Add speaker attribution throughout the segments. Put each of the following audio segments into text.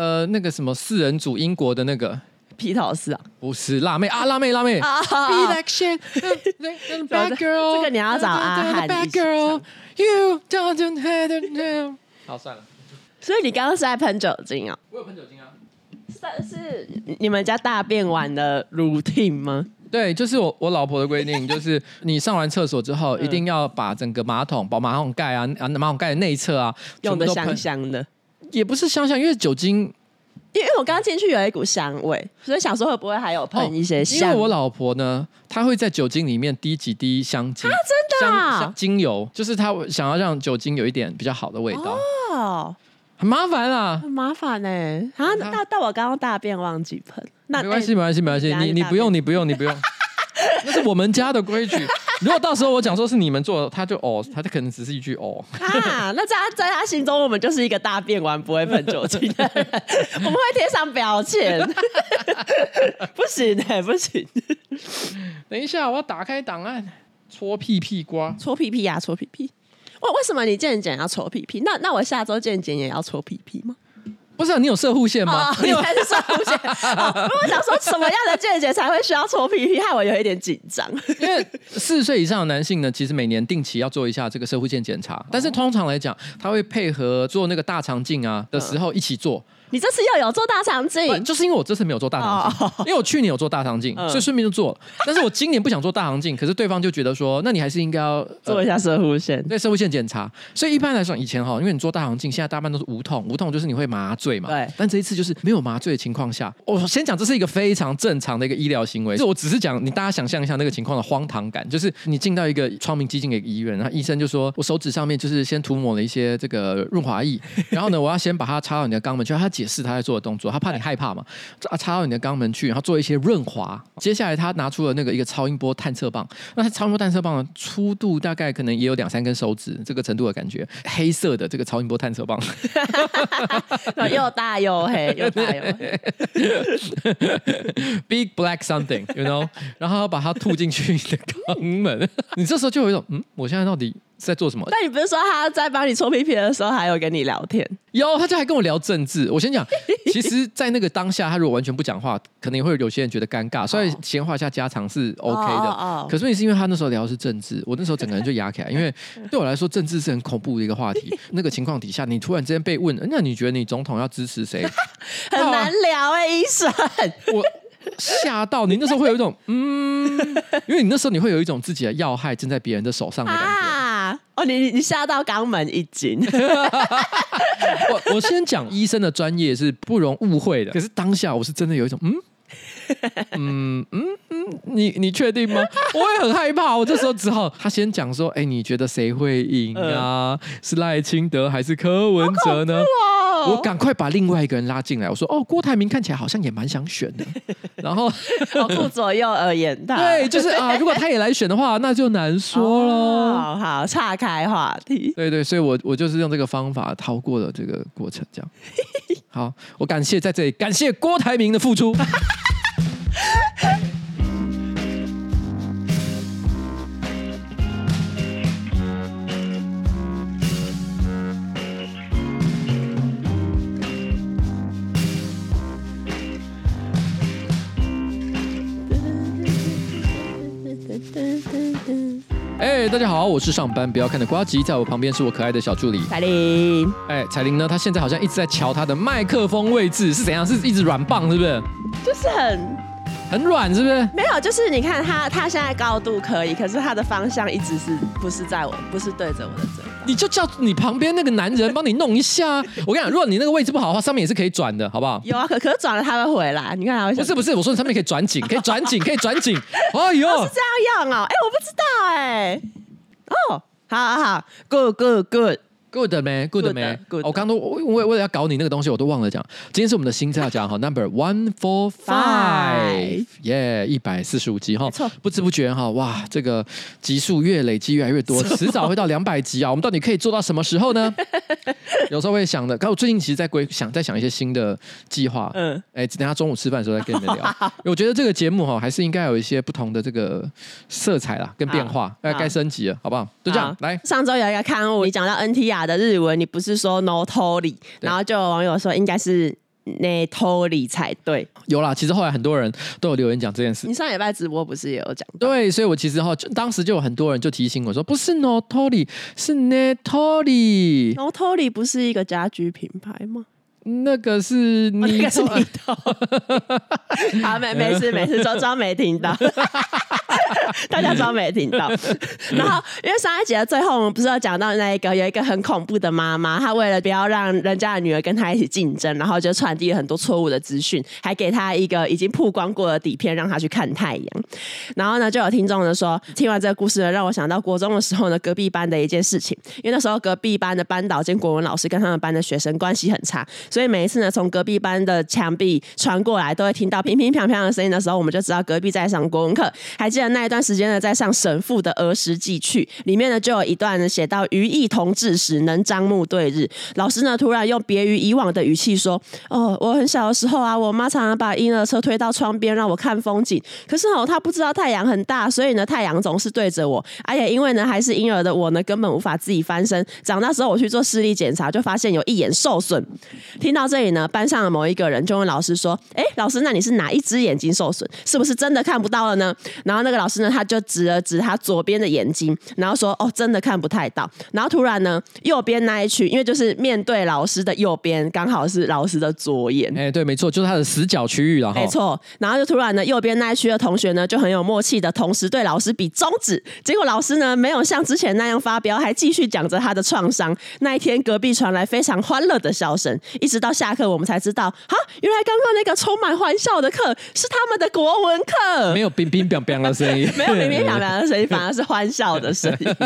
Speaker 1: 呃，那个什么四人组英国的那个
Speaker 2: 披头士啊，
Speaker 1: 不是辣妹啊，辣妹辣妹
Speaker 2: 啊
Speaker 1: like shit，bad girl，
Speaker 2: 这个你要找阿汉
Speaker 1: ，bad girl，you don't have to know。好，算了。
Speaker 2: 所以你刚刚是在喷酒精啊？
Speaker 1: 我有喷酒精啊。
Speaker 2: 是是你们家大便完的 routine 吗？
Speaker 1: 对，就是我我老婆的规定，就是你上完厕所之后，一定要把整个马桶，把马桶盖啊啊马桶盖的内侧啊，
Speaker 2: 用的香香的。
Speaker 1: 也不是香香，因为酒精，
Speaker 2: 因为我刚进去有一股香味，所以想说会不会还有喷一些香？
Speaker 1: 因为我老婆呢，她会在酒精里面滴几滴香精
Speaker 2: 啊，真的啊，
Speaker 1: 精油，就是她想要让酒精有一点比较好的味道。
Speaker 2: 哦。
Speaker 1: 很麻烦啊，
Speaker 2: 很麻烦哎、欸！啊，到到我刚刚大便忘记喷，那
Speaker 1: 没关系，没关系，没关系，你你不用，你不用，你不用，那是我们家的规矩。如果到时候我讲说是你们做的，他就哦，他就可能只是一句哦。
Speaker 2: 啊，那在他在他心中，我们就是一个大便完不会喷酒精的人，我们会贴上标签。不行哎、欸，不行。
Speaker 1: 等一下，我要打开档案，搓屁屁瓜，
Speaker 2: 搓屁屁呀、啊，搓屁屁。为为什么你健检要搓屁屁？那那我下周健检也要搓屁屁吗？
Speaker 1: 不是、啊，你有射护线吗？
Speaker 2: 你还是射护线？我想说什么样的见解才会需要搓屁屁？害我有一点紧张。
Speaker 1: 因为四十岁以上的男性呢，其实每年定期要做一下这个射护线检查，但是通常来讲，他会配合做那个大肠镜啊的时候一起做。
Speaker 2: 你这次又有做大肠镜？
Speaker 1: 就是因为我这次没有做大肠镜，因为我去年有做大肠镜，所以顺便就做了。但是我今年不想做大肠镜，可是对方就觉得说，那你还是应该要
Speaker 2: 做一下射护线，
Speaker 1: 对射护线检查。所以一般来说，以前哈，因为你做大肠镜，现在大半都是无痛，无痛就是你会麻醉嘛。
Speaker 2: 对。
Speaker 1: 但这一次就是没有麻醉的情况下，我先讲这是一个非常正常的一个医疗行为。就我只是讲，你大家想象一下那个情况的荒唐感，就是你进到一个窗明几净的医院，然后医生就说，我手指上面就是先涂抹了一些这个润滑液，然后呢，我要先把它插到你的肛门去，他解释他在做的动作。他怕你害怕嘛？啊，插到你的肛门去，然后做一些润滑。接下来他拿出了那个一个超音波探测棒，那他超音波探测棒的粗度大概可能也有两三根手指这个程度的感觉，黑色的这个超音波探测棒，
Speaker 2: 又大又黑，又大又黑
Speaker 1: ，Big Black Something，you know？然后把它吐进去你的肛门，你这时候就有一种嗯，我现在到底？在做什么？
Speaker 2: 但你不是说他在帮你搓屁屁的时候还有跟你聊天？
Speaker 1: 有，他就还跟我聊政治。我先讲，其实，在那个当下，他如果完全不讲话，可能会有些人觉得尴尬，所以闲话一下家常是 OK 的。Oh, oh, oh. 可是也是因为他那时候聊的是政治，我那时候整个人就哑起来，因为 对我来说，政治是很恐怖的一个话题。那个情况底下，你突然之间被问，那你觉得你总统要支持谁？
Speaker 2: 很难聊哎、欸，医生。
Speaker 1: 我。吓到你那时候会有一种嗯，因为你那时候你会有一种自己的要害正在别人的手上的感觉
Speaker 2: 啊！哦，你你吓到肛门一紧。
Speaker 1: 我我先讲医生的专业是不容误会的，可是当下我是真的有一种嗯 嗯嗯嗯，你你确定吗？我也很害怕，我这时候只好他先讲说，哎，你觉得谁会赢啊？是赖清德还是柯文哲呢？我赶快把另外一个人拉进来，我说：“哦，郭台铭看起来好像也蛮想选的。”然后
Speaker 2: 顾左右而言他，
Speaker 1: 对，就是啊，如果他也来选的话，那就难说了。
Speaker 2: 哦、好好，岔开话题。
Speaker 1: 对对，所以我我就是用这个方法逃过了这个过程，这样。好，我感谢在这里感谢郭台铭的付出。大家好，我是上班不要看的瓜吉，在我旁边是我可爱的小助理
Speaker 2: 彩玲。
Speaker 1: 哎，彩玲呢？她现在好像一直在瞧她的麦克风位置是怎样？是一直软棒是不是？
Speaker 2: 就是很
Speaker 1: 很软是不是？
Speaker 2: 没有，就是你看她，她现在高度可以，可是她的方向一直是不是在我，不是对着我的嘴。
Speaker 1: 你就叫你旁边那个男人帮你弄一下。我跟你讲，如果你那个位置不好的话，上面也是可以转的，好不好？
Speaker 2: 有啊，可可是转了他会回来。你看他会
Speaker 1: 不是不是，我说你上面可以转紧，可以转紧，可以转紧。哎呦，
Speaker 2: 是这样样哦。哎，我不知道哎。哦，好好好，good good good。
Speaker 1: Good 没，Good 没，good。我刚刚都为为了要搞你那个东西，我都忘了讲。今天是我们的新菜要讲哈，Number One Four Five，耶，一百四十五集哈。不知不觉哈，哇，这个集数越累积越来越多，迟早会到两百集啊。我们到底可以做到什么时候呢？有时候会想的，可我最近其实在规想，在想一些新的计划。嗯，哎，等下中午吃饭的时候再跟你们聊。我觉得这个节目哈，还是应该有一些不同的这个色彩啦，跟变化，该，该升级了，好不好？就这样，来。
Speaker 2: 上周有一个刊物，你讲到 NTR。的日文，你不是说 no tori，然后就有网友说应该是内托里才对。
Speaker 1: 有啦，其实后来很多人都有留言讲这件事。
Speaker 2: 你上礼拜直播不是也有讲？
Speaker 1: 对，所以我其实哈，当时就有很多人就提醒我说，不是 Notori，是 n e t o r y。
Speaker 2: Notori 不是一个家居品牌吗？
Speaker 1: 那个是你，
Speaker 2: 那个是你头。好，没没事 没事，装装没听到。大家装没听到。然后，因为上一集的最后，我们不是有讲到那一个有一个很恐怖的妈妈，她为了不要让人家的女儿跟她一起竞争，然后就传递了很多错误的资讯，还给她一个已经曝光过的底片，让她去看太阳。然后呢，就有听众呢说，听完这个故事呢，让我想到国中的时候呢，隔壁班的一件事情。因为那时候隔壁班的班导兼国文老师跟他们班的学生关系很差，所以所以每一次呢，从隔壁班的墙壁传过来，都会听到乒乒乓乓的声音的时候，我们就知道隔壁在上国文课。还记得那一段时间呢，在上沈复的《儿时记趣》里面呢，就有一段呢写到“余意同志时，能张目对日”。老师呢突然用别于以往的语气说：“哦，我很小的时候啊，我妈常常把婴儿车推到窗边让我看风景。可是哦，她不知道太阳很大，所以呢，太阳总是对着我。而且因为呢，还是婴儿的我呢，根本无法自己翻身。长大时候我去做视力检查，就发现有一眼受损。听到这里呢，班上的某一个人就问老师说：‘哎，老师，那你是哪一只眼睛受损？是不是真的看不到了呢？’然后那个老师呢，他就指了指他左边的眼睛，然后说：“哦，真的看不太到。”然后突然呢，右边那一区，因为就是面对老师的右边，刚好是老师的左眼。
Speaker 1: 哎，对，没错，就是他的死角区域了。
Speaker 2: 没错。然后就突然呢，右边那一区的同学呢，就很有默契的同时对老师比中指。结果老师呢，没有像之前那样发飙，还继续讲着他的创伤。那一天，隔壁传来非常欢乐的笑声，一直到下课，我们才知道，哈，原来刚刚那个充满欢笑的课是他们的国文课，
Speaker 1: 没有冰冰冰冰的声音。
Speaker 2: 没有冰冰凉凉的声音，反而是欢笑的声音。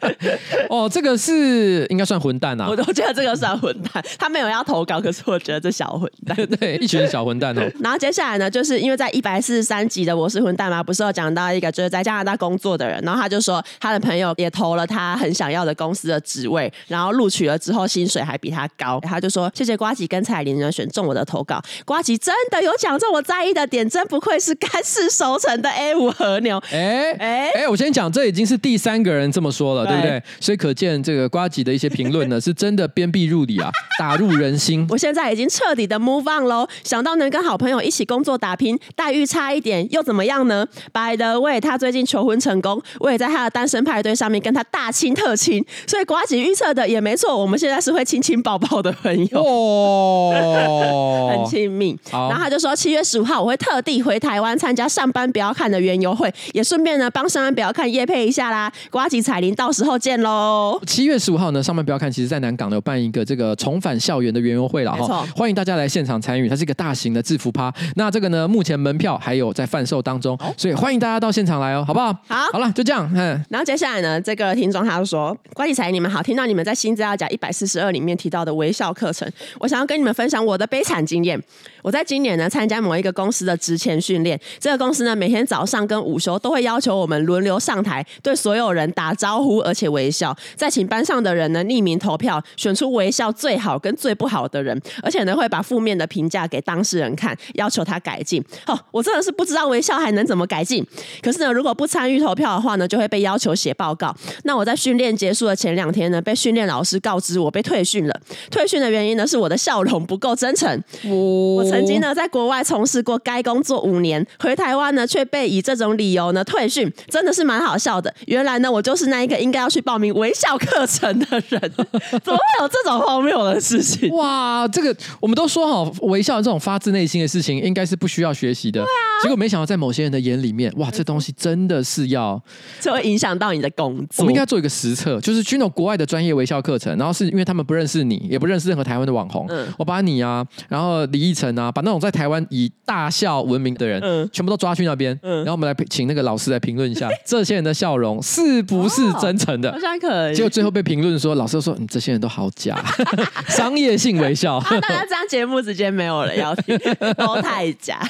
Speaker 1: 哦，这个是应该算混蛋啊！
Speaker 2: 我都觉得这个算混蛋。他没有要投稿，可是我觉得这小混蛋。
Speaker 1: 对，一群小混蛋哦。
Speaker 2: 然后接下来呢，就是因为在一百四十三集的《我是混蛋》嘛，不是有讲到一个就是在加拿大工作的人，然后他就说他的朋友也投了他很想要的公司的职位，然后录取了之后薪水还比他高。他就说谢谢呱吉跟彩玲呢选中我的投稿，瓜吉真的有讲中我在意的点，真不愧是干式熟成的 A 五和牛。
Speaker 1: 哎哎哎！我先讲，这已经是第三个人这么说了，对，对不对？所以可见这个瓜吉的一些评论呢，是真的鞭辟入里啊，打入人心。
Speaker 2: 我现在已经彻底的 move on 喽，想到能跟好朋友一起工作打拼，待遇差一点又怎么样呢？By the way，他最近求婚成功，我也在他的单身派对上面跟他大亲特亲，所以瓜吉预测的也没错，我们现在是会亲亲抱抱的朋友哦，很亲密。然后他就说七月十五号我会特地回台湾参加上班不要看的园游会，也顺便呢帮上班不要看夜配一下啦。瓜吉彩铃，到时候见喽！
Speaker 1: 七月十五号呢，上班不要看，其实在南港呢有办一个这个重返校园的园游会了哈，欢迎大家来现场参与，它是一个大型的制服趴。那这个呢，目前门票还有在贩售当中，所以欢迎大家到现场来哦，好不好？
Speaker 2: 好，
Speaker 1: 好了，就这样。嗯，
Speaker 2: 然后接下来呢，这个听众他就说：瓜吉彩铃，你们好，听到你们在新资料夹一百四十二里面提到的微笑课程，我想要跟你们分享我的悲惨经验。我在今年呢参加某一个公司的职前训练，这个公司呢每天早上跟午休都会要求我们轮流上台，对所有人打招呼，而且微笑，再请班上的人呢匿名投票，选出微笑最好跟最不好的人，而且呢会把负面的评价给当事人看，要求他改进。哦，我真的是不知道微笑还能怎么改进。可是呢，如果不参与投票的话呢，就会被要求写报告。那我在训练结束的前两天呢，被训练老师告知我被退训了。退训的原因呢，是我的笑容不够真诚。我曾经呢在国外从事过该工作五年，回台湾呢却被以这种理由呢退训，真的是蛮好笑的。原来呢，我就是那一个应该要去报名微笑课程的人，怎么会有这种荒谬的事情？
Speaker 1: 哇，这个我们都说好，微笑这种发自内心的事情，应该是不需要学习的。对啊，结果没想到在某些人的眼里面，哇，这东西真的是要，
Speaker 2: 这会影响到你的工作。
Speaker 1: 我们应该做一个实测，就是去那种国外的专业微笑课程，然后是因为他们不认识你，也不认识任何台湾的网红，嗯，我把你啊，然后李奕晨啊，把那种在台湾以大笑闻名的人，嗯，全部都抓去那边，嗯，然后我们来请那个老师来评论一下 这些人的笑容是不是真诚的？
Speaker 2: 好像可以。
Speaker 1: 结果最后被评论说，老师都说，你、嗯、这些人都好假，商业性微笑。
Speaker 2: 啊，大家这样节目直接没有了，要听 都太假。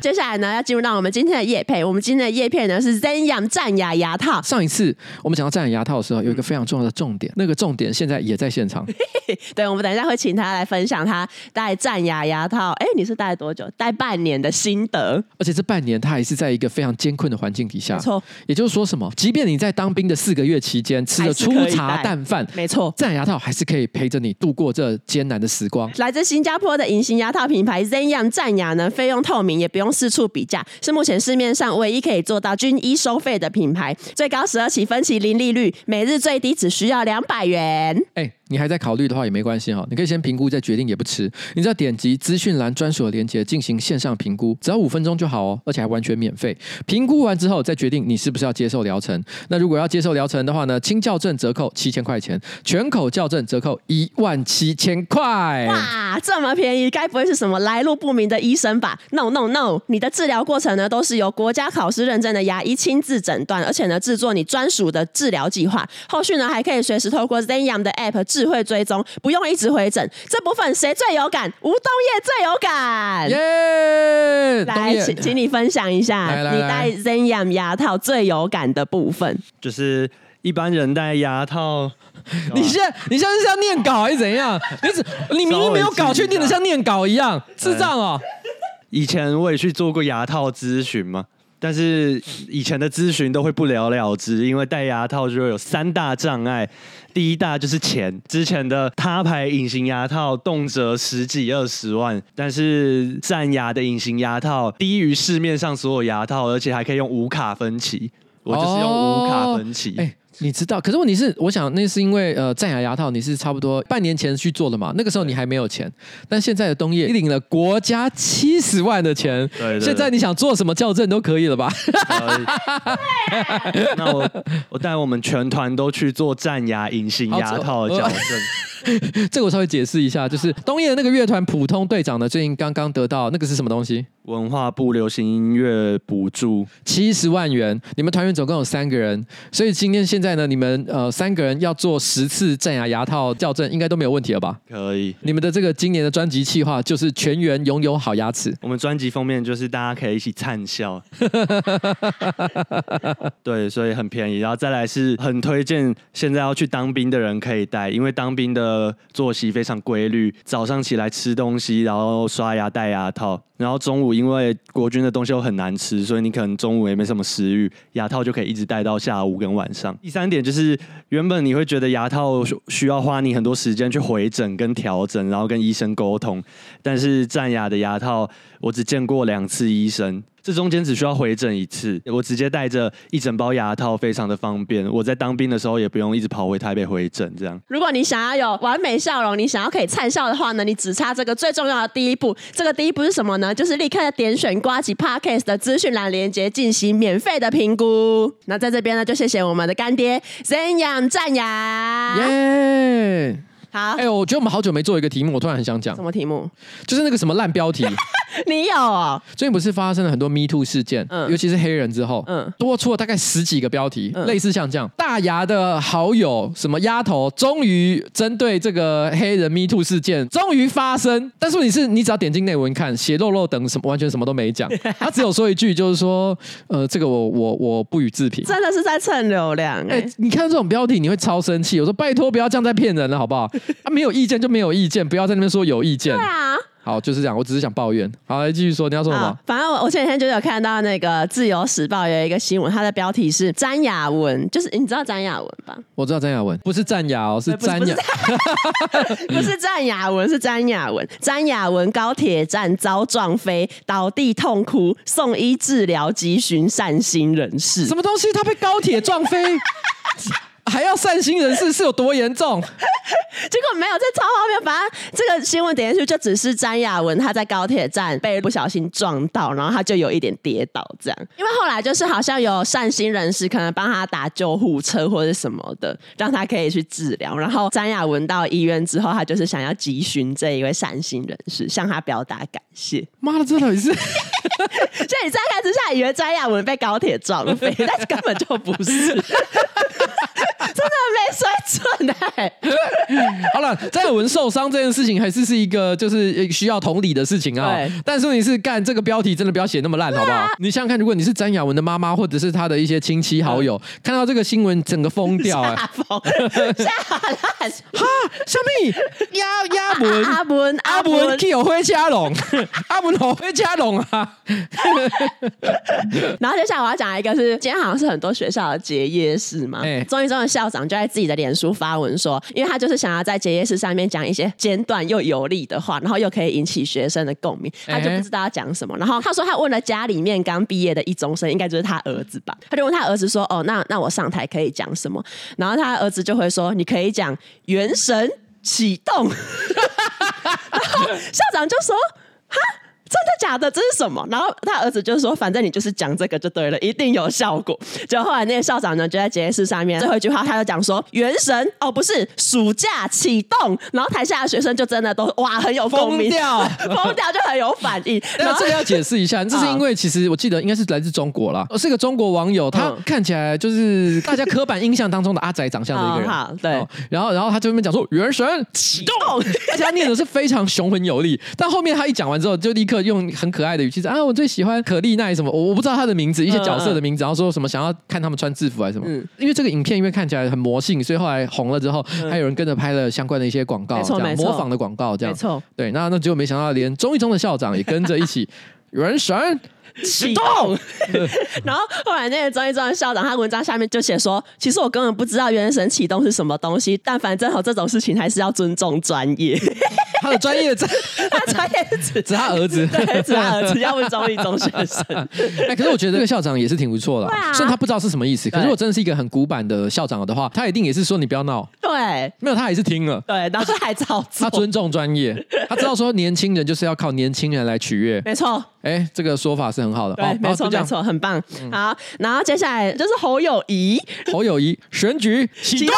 Speaker 2: 接下来呢，要进入到我们今天的叶配。我们今天的叶片呢是 Zenyum 战牙牙套。
Speaker 1: 上一次我们讲到战牙牙套的时候，有一个非常重要的重点，那个重点现在也在现场。
Speaker 2: 对，我们等一下会请他来分享他戴战牙牙套，哎，你是戴多久？戴半年的心得，
Speaker 1: 而且这半年他还是在一个非常艰困的环境底下。
Speaker 2: 没错，
Speaker 1: 也就是说什么？即便你在当兵的四个月期间吃了粗茶淡饭，
Speaker 2: 没错，
Speaker 1: 战牙套还是可以陪着你度过这艰难的时光。
Speaker 2: 来自新加坡的隐形牙套品牌 Zenyum 战牙呢，费用透明，也不用四处比价，是目前市面上唯一可以做到均一收费的品牌，最高十二期分期零利率，每日最低只需要两百元。
Speaker 1: 哎。你还在考虑的话也没关系哈，你可以先评估再决定也不迟。你只要点击资讯栏专属的链接进行线上评估，只要五分钟就好哦，而且还完全免费。评估完之后再决定你是不是要接受疗程。那如果要接受疗程的话呢，轻矫正折扣七千块钱，全口矫正折扣一万七千块。
Speaker 2: 哇，这么便宜，该不会是什么来路不明的医生吧？No No No，你的治疗过程呢都是由国家考试认证的牙医亲自诊断，而且呢制作你专属的治疗计划。后续呢还可以随时透过 Zenyum 的 App。智慧追踪，不用一直回诊，这部分谁最有感？吴东业最有感。
Speaker 1: 耶！
Speaker 2: 来，请请你分享一下你戴 Zenyum 牙套最有感的部分。
Speaker 3: 就是一般人戴牙套，
Speaker 1: 你现在你现在是要念稿还是怎样？你只你明明没有稿，却念的像念稿一样，智障哦。
Speaker 3: 以前我也去做过牙套咨询嘛。但是以前的咨询都会不了了之，因为戴牙套就会有三大障碍。第一大就是钱，之前的他牌隐形牙套动辄十几二十万，但是战牙的隐形牙套低于市面上所有牙套，而且还可以用无卡分期。我就是用无卡分期。
Speaker 1: 你知道，可是问题是，我想那是因为呃，战牙牙套你是差不多半年前去做的嘛，那个时候你还没有钱，但现在的东业你领了国家七十万的钱，对，对，对，现在你想做什么校正都可以了吧？
Speaker 3: 那我我带我们全团都去做战牙隐形牙套的校正。
Speaker 1: 这个我稍微解释一下，就是东野的那个乐团普通队长呢，最近刚刚得到那个是什么东西？
Speaker 3: 文化部流行音乐补助
Speaker 1: 七十万元。你们团员总共有三个人，所以今天现在呢，你们呃三个人要做十次正牙牙套校正，应该都没有问题了吧？
Speaker 3: 可以。
Speaker 1: 你们的这个今年的专辑计划就是全员拥有好牙齿。
Speaker 3: 我们专辑封面就是大家可以一起灿笑。对，所以很便宜。然后再来是很推荐现在要去当兵的人可以带，因为当兵的。呃，作息非常规律，早上起来吃东西，然后刷牙戴牙套，然后中午因为国军的东西又很难吃，所以你可能中午也没什么食欲，牙套就可以一直戴到下午跟晚上。第三点就是，原本你会觉得牙套需要花你很多时间去回诊跟调整，然后跟医生沟通，但是战牙的牙套，我只见过两次医生。这中间只需要回诊一次，我直接带着一整包牙套，非常的方便。我在当兵的时候也不用一直跑回台北回诊，这样。
Speaker 2: 如果你想要有完美笑容，你想要可以灿笑的话呢，你只差这个最重要的第一步。这个第一步是什么呢？就是立刻点选瓜吉 Podcast 的资讯栏连接进行免费的评估。那在这边呢，就谢谢我们的干爹 Zenyum 战牙。
Speaker 1: 耶！
Speaker 2: 好，
Speaker 1: 哎、欸，我觉得我们好久没做一个题目，我突然很想讲。
Speaker 2: 什么题目？
Speaker 1: 就是那个什么烂标题。
Speaker 2: 你有哦？
Speaker 1: 最近不是发生了很多 Me Too 事件，嗯，尤其是黑人之后，
Speaker 2: 嗯，
Speaker 1: 多出了大概十几个标题，嗯、类似像这样，大牙的好友什么丫头，终于针对这个黑人 Me Too 事件终于发生。但是你是你只要点进内文看，血肉肉等什么，完全什么都没讲，他只有说一句，就是说，呃，这个我我我不予置评。
Speaker 2: 真的是在蹭流量哎！
Speaker 1: 你看这种标题，你会超生气。我说拜托，不要这样再骗人了，好不好？他、啊、没有意见就没有意见，不要在那边说有意见。
Speaker 2: 对啊。
Speaker 1: 好，就是这样。我只是想抱怨。好，来继续说，你要说什么？
Speaker 2: 反正我我前几天就有看到那个《自由时报》有一个新闻，它的标题是“詹雅文”，就是你知道詹雅文吧？
Speaker 1: 我知道詹雅文，不是战牙哦，是詹雅，
Speaker 2: 不是詹雅文，是詹雅文。詹雅文高铁站遭撞飞，倒地痛哭，送医治疗，急寻善心人士。
Speaker 1: 什么东西？他被高铁撞飞？善心人士是有多严重？
Speaker 2: 结果没有，这超荒谬。反正这个新闻点进去就只是詹雅文他在高铁站被不小心撞到，然后他就有一点跌倒这样。因为后来就是好像有善心人士可能帮他打救护车或者什么的，让他可以去治疗。然后詹雅文到医院之后，他就是想要急寻这一位善心人士，向他表达感谢。
Speaker 1: 妈的，这到底是？
Speaker 2: 所以你乍看之下以为詹雅文被高铁撞飞，但是根本就不是。这没水准哎。
Speaker 1: 好了，詹雅文受伤这件事情还是是一个就是需要同理的事情啊。但是你是干这个标题，真的不要写那么烂，好不好？你想想看，如果你是詹雅文的妈妈，或者是她的一些亲戚好友，看到这个新闻，整个疯掉哎。吓
Speaker 2: 疯，吓烂。
Speaker 1: 哈，什么？亚亚文
Speaker 2: 阿文
Speaker 1: 阿文去有灰加龙，阿文有灰加龙啊。
Speaker 2: 然后接下来我要讲一个是，是今天好像是很多学校的结业式嘛。哎，中一中的校长就在自己的脸书发文说，因为他就是想要在结业式上面讲一些简短又有力的话，然后又可以引起学生的共鸣，他就不知道要讲什么。然后他说他问了家里面刚毕业的一中生，应该就是他儿子吧？他就问他儿子说：“哦，那那我上台可以讲什么？”然后他儿子就会说：“你可以讲原神启动。” 然后校长就说：“哈。”真的假的？这是什么？然后他儿子就说：“反正你就是讲这个就对了，一定有效果。”就后来那个校长呢，就在结业式上面最后一句话，他就讲说：“元神哦，不是暑假启动。”然后台下的学生就真的都哇很有共鸣，疯掉，疯掉就很有反应。
Speaker 1: 那这个要解释一下，这是因为其实我记得应该是来自中国啦，是个中国网友，他看起来就是大家刻板印象当中的阿宅长相的一个人。
Speaker 2: 好，对。
Speaker 1: 然后，然后他就那边讲说：“元神启动。”而且他念的是非常雄浑有力，但后面他一讲完之后，就立刻用很可爱的语气说啊，我最喜欢可丽奈什么，我我不知道他的名字，一些角色的名字，然后说什么想要看他们穿制服还是什么。嗯，因为这个影片因为看起来很魔性，所以后来红了之后，还有人跟着拍了相关的一些广告，这样模仿的广告，这样。没错，对，那那结果没想到连中一中的校长也跟着一起原神启动。
Speaker 2: 然后后来那个中一中的校长，他文章下面就写说，其实我根本不知道原神启动是什么东西，但反正好这种事情还是要尊重专业。
Speaker 1: 他的专业在，
Speaker 2: 他专业是指
Speaker 1: 指他儿子，
Speaker 2: 对，指他儿子，要问中立中学生。
Speaker 1: 哎，可是我觉得这个校长也是挺不错的，虽然他不知道是什么意思，可是如果真的是一个很古板的校长的话，他一定也是说你不要闹。
Speaker 2: 对，
Speaker 1: 没有他也是听了，
Speaker 2: 对，然后还照做。
Speaker 1: 他尊重专业，他知道说年轻人就是要靠年轻人来取悦。
Speaker 2: 没错，
Speaker 1: 哎，这个说法是很好的，
Speaker 2: 对，没错，没错，很棒。好，然后接下来就是侯友谊，
Speaker 1: 侯友谊选举启动。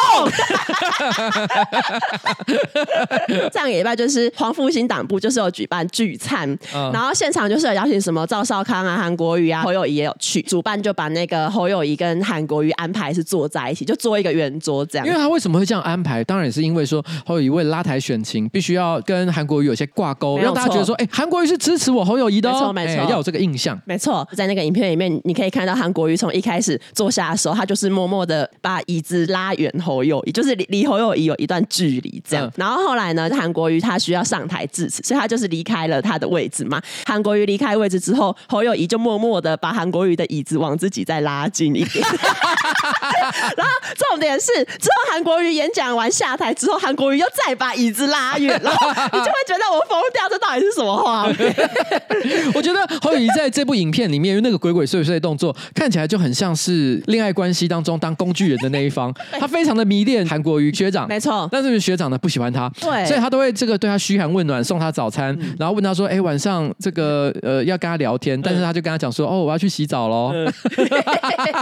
Speaker 2: 这样也一般就是黄复兴党部就是有举办聚餐，嗯、然后现场就是有邀请什么赵少康啊、韩国瑜啊、侯友谊也有去，主办就把那个侯友谊跟韩国瑜安排是坐在一起，就做一个圆桌这样。
Speaker 1: 因为他为什么会这样安排？当然也是因为说侯友谊为了拉抬选情，必须要跟韩国瑜有些挂钩，让大家觉得说，哎，韩国瑜是支持我侯友谊的，哦，没错，没错，要有这个印象。
Speaker 2: 没错，在那个影片里面，你可以看到韩国瑜从一开始坐下的时候，他就是默默的把椅子拉远侯友谊，就是离离侯友谊有一段距离这样。嗯、然后后来呢，韩国瑜他需要上台致辞，所以他就是离开了他的位置嘛。韩国瑜离开位置之后，侯友谊就默默的把韩国瑜的椅子往自己再拉近一点。然后重点是，之后韩国瑜演讲完下台之后，韩国瑜又再把椅子拉远，然后你就会觉得我疯掉，这到底是什么画面？
Speaker 1: 我觉得侯友宜在这部影片里面，因为那个鬼鬼祟祟的动作，看起来就很像是恋爱关系当中当工具人的那一方。他非常的迷恋韩国瑜学长，
Speaker 2: 没错。
Speaker 1: 但是学长呢不喜欢他，对，所以他都会这个对他嘘寒问暖，送他早餐，嗯、然后问他说：“哎，晚上这个呃要跟他聊天。”但是他就跟他讲说：“哦，我要去洗澡喽。嗯”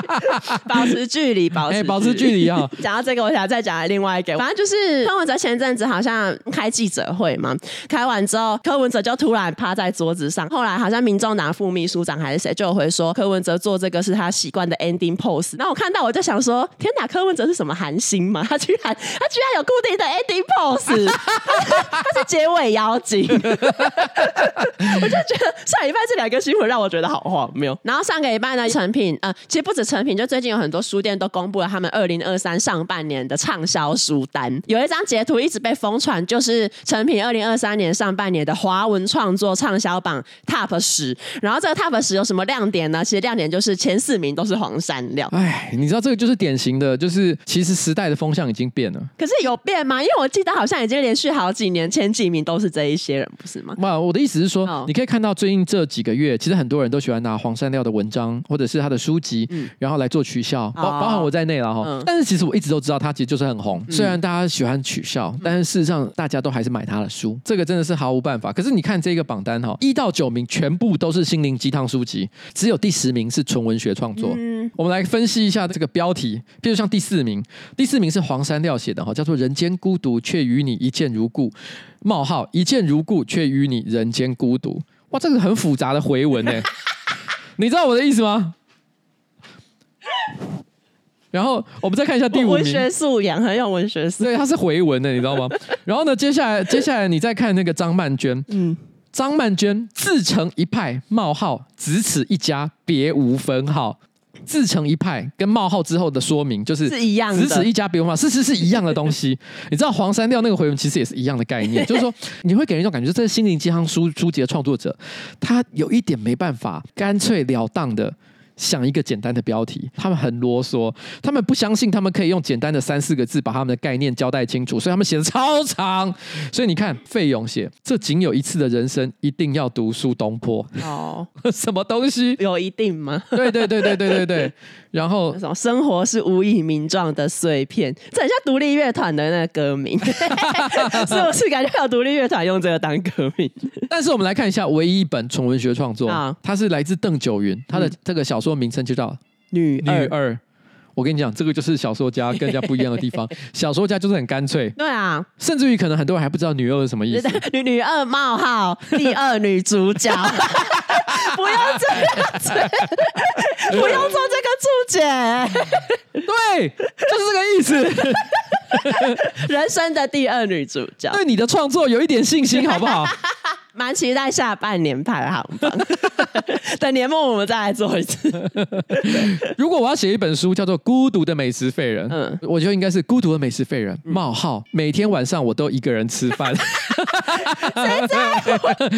Speaker 2: 保持距离，保持
Speaker 1: 保持距离啊！
Speaker 2: 讲到这个，我想再讲另外一个，反正就是柯文哲前阵子好像开记者会嘛，开完之后，柯文哲就突然趴在桌子上，后来好像民众党副秘书长还是谁就回说，柯文哲做这个是他习惯的 ending pose。然后我看到我就想说，天哪，柯文哲是什么韩星吗？他居然他居然有固定的 ending pose，他是结尾妖精。我就觉得上礼拜这两个新闻让我觉得好荒谬。然后上个礼拜呢，成品呃，其实不止成品，就最近有很多书店都公布了他们二零二三上半年的畅销书单。有一张截图一直被疯传，就是成品二零二三年上半年的华文创作畅销榜 Top 十。然后这个 Top 十有什么亮点呢？其实亮点就是前四名都是黄山料。
Speaker 1: 哎，你知道这个就是典型的，就是其实时代的风向已经变了。
Speaker 2: 可是有变吗？因为我记得好像已经连续好几年前几名都是这一些人，不是吗？
Speaker 1: 哇，我的意思是说，你可以看到最近这几个月，其实很多人都喜欢拿黄山料的文章或者是他的书籍，嗯、然后来做取笑，包包含我在内了哈。嗯、但是其实我一直都知道他其实就是很红，虽然大家喜欢取笑，但是事实上大家都还是买他的书，这个真的是毫无办法。可是你看这个榜单哈，一到九名全部都是心灵鸡汤书籍，只有第十名是纯文学创作。嗯、我们来分析一下这个标题，比如像第四名，第四名是黄山料写的哈，叫做《人间孤独却与你一见如故》。冒号一见如故，却与你人间孤独。哇，这个很复杂的回文呢，你知道我的意思吗？然后我们再看一下第五名，
Speaker 2: 文学素养很有文学素养，
Speaker 1: 对，它是回文的，你知道吗？然后呢，接下来接下来你再看那个张曼娟，嗯，张曼娟自成一派，冒号只此一家，别无分号。自成一派跟冒号之后的说明就是
Speaker 2: 是一样的，
Speaker 1: 只此一家别无分号，事实是一样的东西。你知道黄山调那个回文其实也是一样的概念，就是说你会给人一种感觉，这是心灵鸡汤书书籍的创作者，他有一点没办法干脆了当的。想一个简单的标题，他们很啰嗦，他们不相信他们可以用简单的三四个字把他们的概念交代清楚，所以他们写的超长。所以你看，费勇写这仅有一次的人生，一定要读书东坡。哦，什么东西？
Speaker 2: 有一定吗？
Speaker 1: 对对对对对对对。然后
Speaker 2: 什么？生活是无以名状的碎片，这很像独立乐团的那个歌名，是不是？感觉有独立乐团用这个当歌名。
Speaker 1: 但是我们来看一下，唯一一本纯文学创作，啊、它是来自邓九云，他的这个小说名称就叫《
Speaker 2: 女二》。
Speaker 1: 女二，我跟你讲，这个就是小说家跟人家不一样的地方。小说家就是很干脆，
Speaker 2: 对啊，
Speaker 1: 甚至于可能很多人还不知道“女二”是什么意思。
Speaker 2: 女 女二冒号第二女主角，不要这样子，不用做这个注解。
Speaker 1: 对，就是这个意思。
Speaker 2: 人生的第二女主角，
Speaker 1: 对你的创作有一点信心，好不好？
Speaker 2: 蛮期待下半年排行榜，等年末我们再来做一次。
Speaker 1: 如果我要写一本书，叫做《孤独的美食废人》，嗯，我觉得应该是《孤独的美食废人》冒号，每天晚上我都一个人吃
Speaker 2: 饭？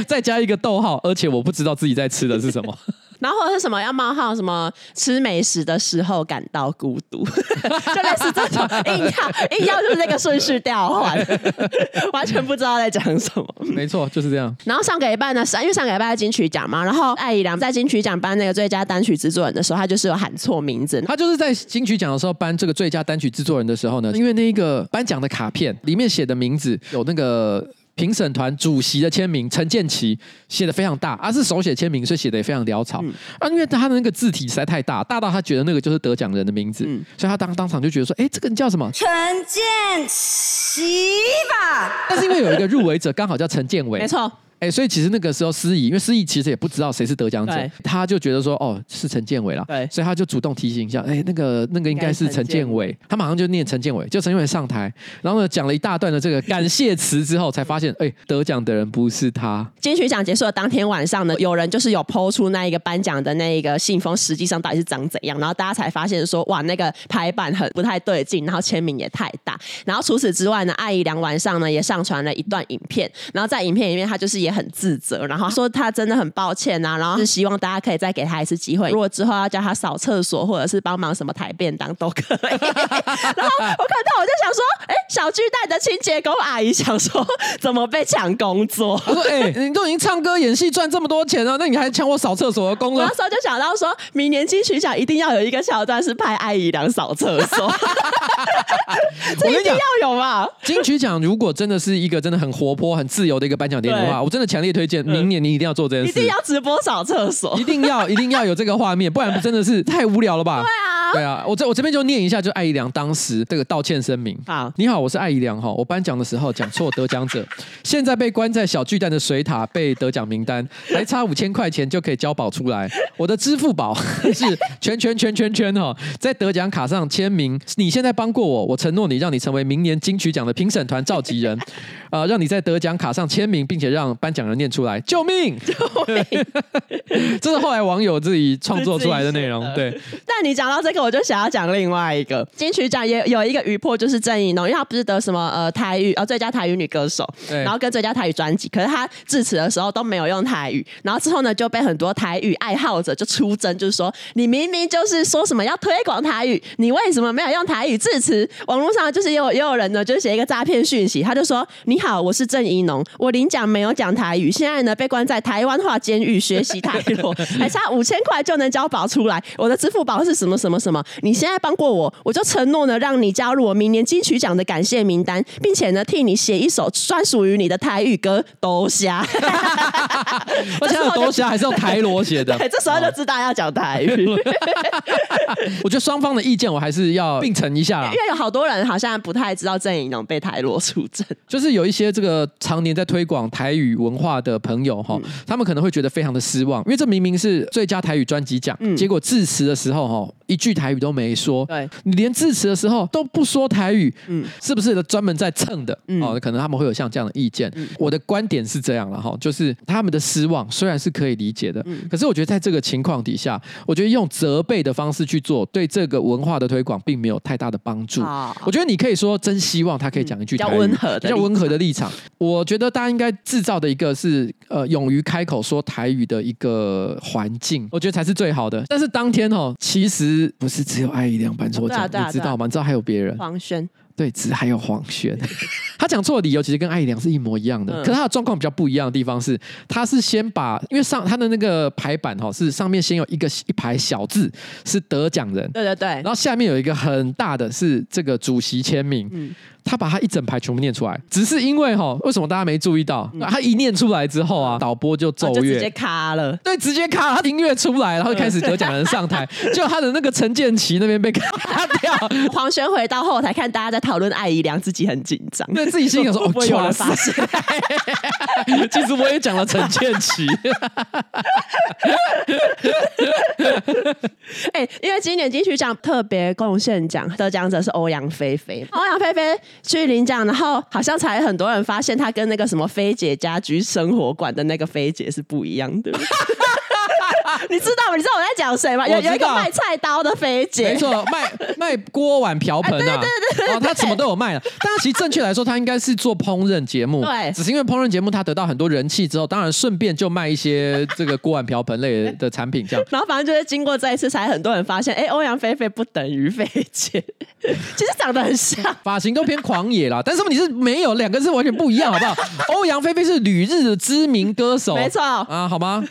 Speaker 1: 再加一个逗号，而且我不知道自己在吃的是什么。
Speaker 2: 然后或者是什么要冒号什么吃美食的时候感到孤独，就类似这种硬要硬要就是那个顺序调换，完全不知道在讲什么。
Speaker 1: 没错，就是这样。
Speaker 2: 然后上个礼拜呢，是因为上个礼拜金曲奖嘛，然后艾怡良在金曲奖颁那个最佳单曲制作人的时候，他就是有喊错名字。
Speaker 1: 他就是在金曲奖的时候颁这个最佳单曲制作人的时候呢，因为那个颁奖的卡片里面写的名字有那个。评审团主席的签名陈建奇写的非常大，而、啊、是手写签名，所以写的也非常潦草。嗯、啊，因为他的那个字体实在太大，大到他觉得那个就是得奖人的名字，嗯、所以他当当场就觉得说：“哎，这个人叫什么？陈建奇吧。”但是因为有一个入围者刚好叫陈建伟，
Speaker 2: 没错。
Speaker 1: 哎、欸，所以其实那个时候司仪，因为司仪其实也不知道谁是得奖者，他就觉得说，哦，是陈建伟了，对，所以他就主动提醒一下，哎、欸，那个那个应该是陈建伟，他马上就念陈建伟，就陈建伟上台，然后呢讲了一大段的这个感谢词之后，才发现，哎、欸，得奖的人不是他。
Speaker 2: 金曲奖结束的当天晚上呢，有人就是有 po 出那一个颁奖的那一个信封，实际上到底是长怎样，然后大家才发现说，哇，那个排版很不太对劲，然后签名也太大，然后除此之外呢，艾怡良晚上呢也上传了一段影片，然后在影片里面他就是也很自责。然后说他真的很抱歉啊，然后是希望大家可以再给他一次机会。如果之后要叫他扫厕所，或者是帮忙什么抬便当都可以。然后我看到我就想说，哎，小巨蛋的清洁工阿姨想说，怎么被抢工作？
Speaker 1: 我说，哎，你都已经唱歌演戏赚这么多钱了，那你还抢我扫厕所的工作？
Speaker 2: 那时候就想到说，明年金曲奖一定要有一个桥段是派艾怡良扫厕所。这一定要有嘛？
Speaker 1: 金曲奖如果真的是一个真的很活泼、很自由的一个颁奖典礼的话，我真的强烈推荐。明年你一定要做这件事，
Speaker 2: 一定要直播扫厕所，
Speaker 1: 一定要一定要有这个画面，不然真的是太无聊了吧？
Speaker 2: 对啊，
Speaker 1: 对啊，我这我这边就念一下，就艾怡良当时这个道歉声明。好，你好，我是艾怡良哈，我颁奖的时候讲错得奖者，现在被关在小巨蛋的水塔被得奖名单，还差五千块钱就可以交保出来。我的支付宝 是圈圈圈圈圈哈，在得奖卡上签名。你现在帮过我，我承诺你，让你成为明年金曲奖的评审团召集人，啊、呃，让你在得奖卡上签名，并且让颁奖人念出来，救命！这是后来网友自己创作出来的内容。对，
Speaker 2: 但你讲到这个，我就想要讲另外一个金曲奖也有一个余破，就是郑怡农，因为他不是得什么呃台语呃最佳台语女歌手，然后跟最佳台语专辑，可是他致辞的时候都没有用台语，然后之后呢就被很多台语爱好者就出征，就是说你明明就是说什么要推广台语，你为什么没有用台语致辞？网络上就是也有也有人呢，就写一个诈骗讯息，他就说你好，我是郑怡农，我领奖没有讲台语，现在呢被关在台湾话监狱学习台语，还差五千块就能交保出来。我的支付宝是什么什么什么？你现在帮过我，我就承诺呢，让你加入我明年金曲奖的感谢名单，并且呢，替你写一首专属于你的台语歌。都虾，
Speaker 1: 而且有都虾还是用台罗写的，
Speaker 2: 这时候就知道要讲台语。
Speaker 1: 我觉得双方的意见我还是要并陈一下啦，
Speaker 2: 因为有好多人好像不太知道郑宜农被台罗出征，
Speaker 1: 就是有一些这个常年在推广台语文化的朋友哈，嗯、他们可能会觉得非常的失望，因为这明明是最佳台语专辑奖，嗯、结果致辞的时候哈，一句台语都没说，
Speaker 2: 对，
Speaker 1: 你连致辞的时候都不说台语，嗯，是不是专门在蹭的？嗯、哦，可能他们会有像这样的意见。嗯、我的观点是这样了哈，就是他们的失望虽然是可以理解的，嗯、可是我觉得在这个情况底下，我觉得用责备的方式去做，对这个文化的推广并没有太大的帮助。哦、我觉得你可以说真希望他可以讲一句
Speaker 2: 比较温和的，
Speaker 1: 比较温和的立场。我觉得大家应该制造的一个是呃，勇于开口说台语的一个环境，我觉得才是最好的。但是当天哦，其实不是只有艾怡良搬错奖，你知道吗？你知道还有别人？
Speaker 2: 黄轩。
Speaker 1: 对，只还有黄轩，他讲错的理由其实跟艾怡良是一模一样的，嗯、可是他的状况比较不一样的地方是，他是先把，因为上他的那个排版哈，是上面先有一个一排小字是得奖人，
Speaker 2: 对对对，
Speaker 1: 然后下面有一个很大的是这个主席签名。嗯他把他一整排全部念出来，只是因为哈，为什么大家没注意到？嗯、他一念出来之后啊，导播就奏乐，就
Speaker 2: 直接卡了。对，
Speaker 1: 直接卡，他音乐出来，然后就开始得奖人上台，就他的那个陈建奇那边被卡掉。
Speaker 2: 黄轩回到后台看大家在讨论艾怡良，自己很紧张，
Speaker 1: 对自己心里说：“哦，不会有人发现。”其实我也讲了陈建奇。
Speaker 2: 哎、欸，因为今年金曲奖特别贡献奖得奖者是欧阳菲菲，欧阳菲菲。去领奖，然后好像才很多人发现他跟那个什么菲姐家居生活馆的那个菲姐是不一样的。你知道吗？你知道我在讲谁吗？有有一个卖菜刀的菲姐，
Speaker 1: 没错，卖 卖锅碗瓢盆啊，对对对哦，他什么都有卖了。但是其实正确来说，他应该是做烹饪节目，对，只是因为烹饪节目他得到很多人气之后，当然顺便就卖一些这个锅碗瓢盆类的产品，这样。
Speaker 2: 然后反正就是经过这一次，才很多人发现，哎，欧阳菲菲不等于菲姐，其实长得很像，
Speaker 1: 发型都偏狂野啦。但是问题是没有两个是完全不一样，好不好？欧阳菲菲是旅日的知名歌手，
Speaker 2: 没错
Speaker 1: 啊，好吗？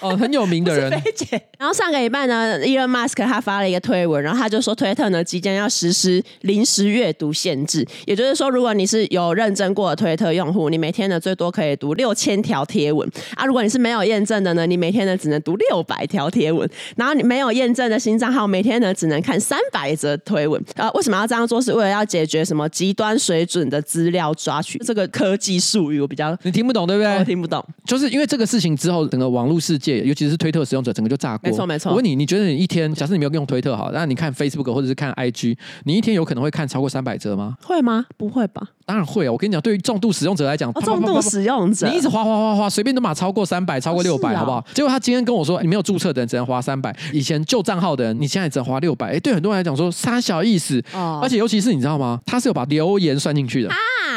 Speaker 1: 哦，很有名的人。
Speaker 2: 然后上个礼拜呢，Elon Musk 他发了一个推文，然后他就说推特呢即将要实施临时阅读限制，也就是说，如果你是有认证过的推特用户，你每天呢最多可以读六千条贴文啊；如果你是没有验证的呢，你每天呢只能读六百条贴文。然后你没有验证的新账号，每天呢只能看三百则推文。啊，为什么要这样做？是为了要解决什么极端水准的资料抓取？这个科技术语我比较
Speaker 1: 你听不懂，对不对？
Speaker 2: 我听不懂，
Speaker 1: 就是因为这个事情之后，整个网络世界，尤其是推特使用者，整个就炸锅。
Speaker 2: 没错，没错。
Speaker 1: 我问你，你觉得你一天，假设你没有用推特好，那你看 Facebook 或者是看 IG，你一天有可能会看超过三百则吗？
Speaker 2: 会吗？不会吧？
Speaker 1: 当然会啊！我跟你讲，对于重度使用者来讲，
Speaker 2: 重度使用者，
Speaker 1: 你一直划划划划，随便都码超过三百，超过六百，好不好？结果他今天跟我说，你没有注册的人只能花三百，以前旧账号的人，你现在只能花六百。哎，对很多人来讲说，三小意思。哦。而且尤其是你知道吗？他是有把留言算进去的。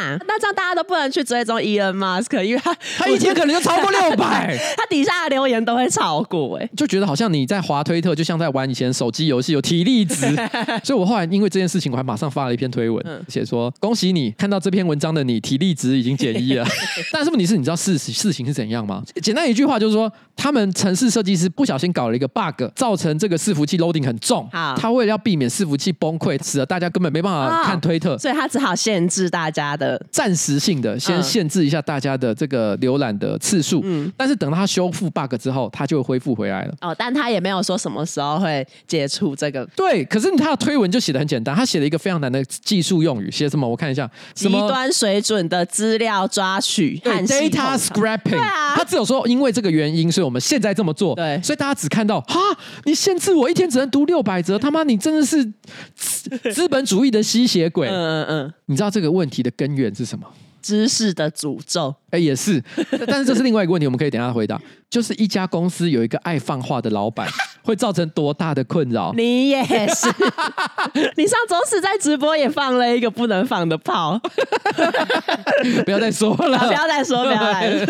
Speaker 2: 啊！那这样大家都不能去追踪 Elon Musk，因为他
Speaker 1: 他一天可能就超过 六百，
Speaker 2: 他底下的留言都会超过。哎，
Speaker 1: 就觉得好像你在滑推特，就像在玩以前手机游戏，有体力值。所以我后来因为这件事情，我还马上发了一篇推文，写说恭喜你看到这篇文章的你。体力值已经减一了，但是问题是，你知道事实事情是怎样吗？简单一句话就是说，他们城市设计师不小心搞了一个 bug，造成这个伺服器 loading 很重。好，他为了要避免伺服器崩溃，使得大家根本没办法看推特，
Speaker 2: 所以他只好限制大家的
Speaker 1: 暂时性的先限制一下大家的这个浏览的次数。嗯，但是等到他修复 bug 之后，他就会恢复回来了。
Speaker 2: 哦，但他也没有说什么时候会解除这个。
Speaker 1: 对，可是他的推文就写的很简单，他写了一个非常难的技术用语，写什么？我看一下，
Speaker 2: 极端水准。准的资料抓取和
Speaker 1: ，data scrapping。对啊，他只有说因为这个原因，所以我们现在这么做。对，所以大家只看到哈，你限制我一天只能读六百则，他妈你真的是资本主义的吸血鬼。嗯嗯嗯，你知道这个问题的根源是什么？
Speaker 2: 知识的诅咒。
Speaker 1: 哎，也是，但是这是另外一个问题，我们可以等一下回答。就是一家公司有一个爱放话的老板，会造成多大的困扰？
Speaker 2: 你也是，你上周四在直播也放了一个不能放的炮，
Speaker 1: 不要再说了，
Speaker 2: 不要再说，不要来说。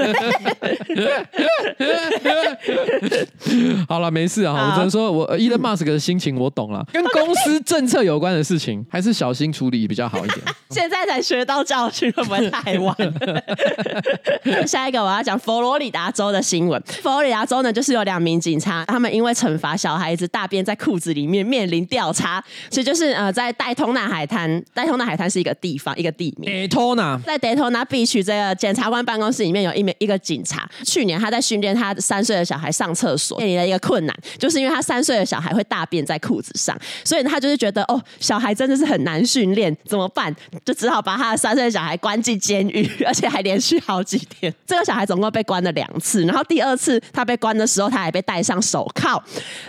Speaker 1: 好了，没事啊，我只能说我 Elon Musk 的心情我懂了，跟公司政策有关的事情，还是小心处理比较好一点。
Speaker 2: 现在才学到教训，会不会太晚了？下一个我要讲佛罗里达州的新闻。佛罗里达州呢，就是有两名警察，他们因为惩罚小孩子大便在裤子里面，面临调查。所以就是呃，在戴通纳海滩，戴通纳海滩是一个地方，一个地名。
Speaker 1: 戴通纳
Speaker 2: 在戴通纳 Beach 这个检察官办公室里面有一名一个警察，去年他在训练他三岁的小孩上厕所。所面临的一个困难，就是因为他三岁的小孩会大便在裤子上，所以他就是觉得哦，小孩真的是很难训练，怎么办？就只好把他的三岁的小孩关进监狱，而且还连续好几天。这个小孩总共被关了两次，然后第二次他被关的时候，他还被戴上手铐。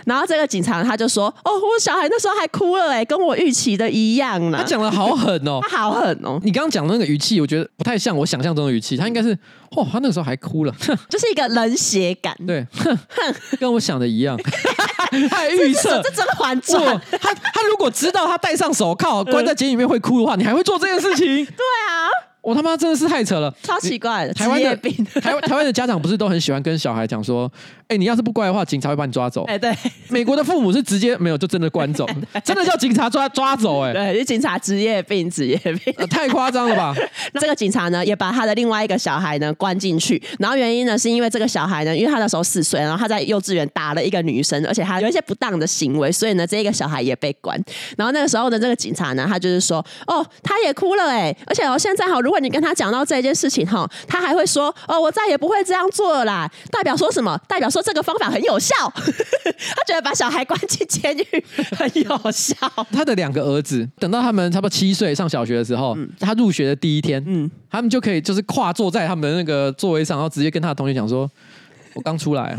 Speaker 2: 然后这个警察他就说：“哦，我小孩那时候还哭了，哎，跟我预期的一样呢。”
Speaker 1: 他讲的好狠哦，
Speaker 2: 他好狠哦。
Speaker 1: 你刚刚讲的那个语气，我觉得不太像我想象中的语气，他应该是。哦，他那个时候还哭了，
Speaker 2: 就是一个冷血感。
Speaker 1: 对，跟我想的一样。他还预测
Speaker 2: 这甄嬛传，
Speaker 1: 他他如果知道他戴上手铐关在监狱里面会哭的话，你还会做这件事情？
Speaker 2: 对啊。
Speaker 1: 我他妈真的是太扯了，
Speaker 2: 超奇怪的。
Speaker 1: 台湾的 台湾台湾的家长不是都很喜欢跟小孩讲说，哎、欸，你要是不乖的话，警察会把你抓走。
Speaker 2: 哎，对。
Speaker 1: 美国的父母是直接没有就真的关走，真的叫警察抓抓走。哎，
Speaker 2: 对，是警察职业病，职业病，
Speaker 1: 呃、太夸张了吧？
Speaker 2: 这个警察呢，也把他的另外一个小孩呢关进去，然后原因呢，是因为这个小孩呢，因为他那时候四岁，然后他在幼稚园打了一个女生，而且他有一些不当的行为，所以呢，这个小孩也被关。然后那个时候的这个警察呢，他就是说，哦，他也哭了，哎，而且哦，现在好，如果你跟他讲到这。这件事情哈，他还会说哦，我再也不会这样做了啦。代表说什么？代表说这个方法很有效。他觉得把小孩关进监狱很有效。
Speaker 1: 他的两个儿子，等到他们差不多七岁上小学的时候，嗯、他入学的第一天，嗯，他们就可以就是跨坐在他们的那个座位上，然后直接跟他的同学讲说。我刚出来，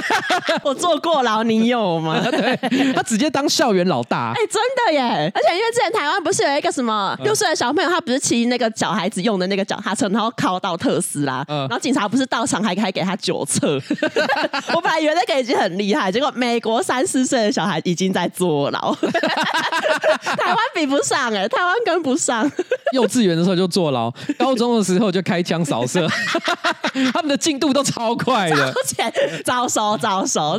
Speaker 2: 我坐过牢，你有吗？
Speaker 1: 对，他直接当校园老大，
Speaker 2: 哎、欸，真的耶！而且因为之前台湾不是有一个什么六岁的小朋友，他不是骑那个小孩子用的那个脚踏车，然后靠到特斯拉，嗯、然后警察不是到场还还给他酒测。我本来以为那个已经很厉害，结果美国三四岁的小孩已经在坐牢，台湾比不上哎，台湾跟不上。
Speaker 1: 幼稚园的时候就坐牢，高中的时候就开枪扫射，他们的进度都超快的。
Speaker 2: 早熟早熟，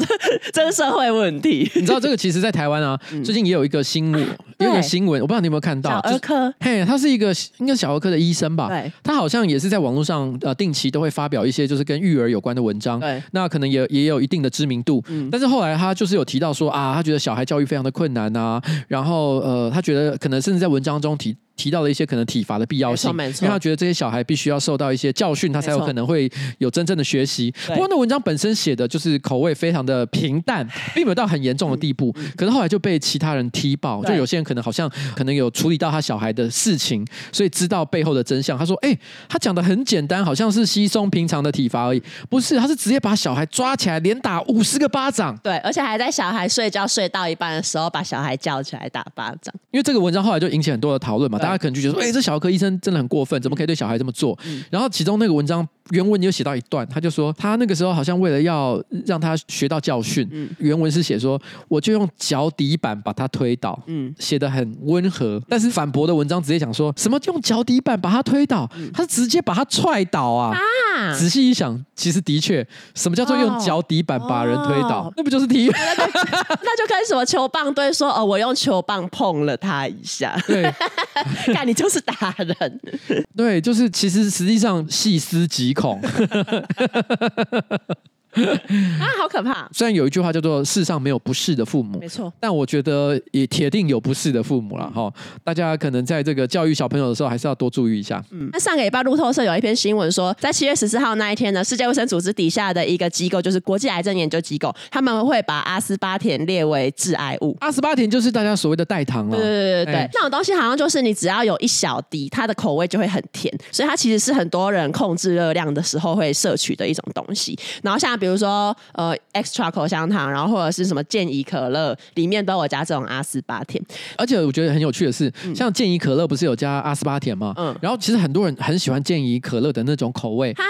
Speaker 2: 这是社会问题。
Speaker 1: 你知道这个？其实，在台湾啊，最近也有一个新闻，有一个新闻，我不知道你有没有看到。
Speaker 2: 小儿科，
Speaker 1: 嘿，他是一个应该小儿科的医生吧？
Speaker 2: 对，
Speaker 1: 他好像也是在网络上呃，定期都会发表一些就是跟育儿有关的文章。
Speaker 2: 对，
Speaker 1: 那可能也也有一定的知名度。嗯，但是后来他就是有提到说啊，他觉得小孩教育非常的困难啊，然后呃，他觉得可能甚至在文章中提。提到了一些可能体罚的必要性，因为他觉得这些小孩必须要受到一些教训，他才有可能会有真正的学习。不过那文章本身写的就是口味非常的平淡，并没有到很严重的地步。可是后来就被其他人踢爆，就有些人可能好像可能有处理到他小孩的事情，所以知道背后的真相。他说：“哎，他讲的很简单，好像是稀松平常的体罚而已，不是，他是直接把小孩抓起来连打五十个巴掌。
Speaker 2: 对，而且还在小孩睡觉睡到一半的时候把小孩叫起来打巴掌。
Speaker 1: 因为这个文章后来就引起很多的讨论嘛。”大家可能就觉得说，哎、欸，这小儿科医生真的很过分，怎么可以对小孩这么做？嗯、然后其中那个文章原文有写到一段，他就说他那个时候好像为了要让他学到教训，嗯、原文是写说我就用脚底板把他推倒，嗯，写的很温和。但是反驳的文章直接讲说什么用脚底板把他推倒，嗯、他是直接把他踹倒啊！啊仔细一想，其实的确，什么叫做用脚底板把人推倒？哦、那不就是踢？
Speaker 2: 那就跟什么球棒队说哦，我用球棒碰了他一下。对。看你就是打人，
Speaker 1: 对，就是其实实际上细思极恐。
Speaker 2: 啊，好可怕！
Speaker 1: 虽然有一句话叫做“世上没有不是的父母”，
Speaker 2: 没错，
Speaker 1: 但我觉得也铁定有不是的父母了哈。大家可能在这个教育小朋友的时候，还是要多注意一下。
Speaker 2: 嗯，那上个礼拜路透社有一篇新闻说，在七月十四号那一天呢，世界卫生组织底下的一个机构，就是国际癌症研究机构，他们会把阿斯巴甜列为致癌物。
Speaker 1: 阿斯巴甜就是大家所谓的代糖了。
Speaker 2: 对对对对，欸、那种东西好像就是你只要有一小滴，它的口味就会很甜，所以它其实是很多人控制热量的时候会摄取的一种东西。然后像比如说。呃，extra 口香糖，然后或者是什么健怡可乐，里面都有加这种阿斯巴甜。
Speaker 1: 而且我觉得很有趣的是，嗯、像健怡可乐不是有加阿斯巴甜吗？嗯，然后其实很多人很喜欢健怡可乐的那种口味。哈，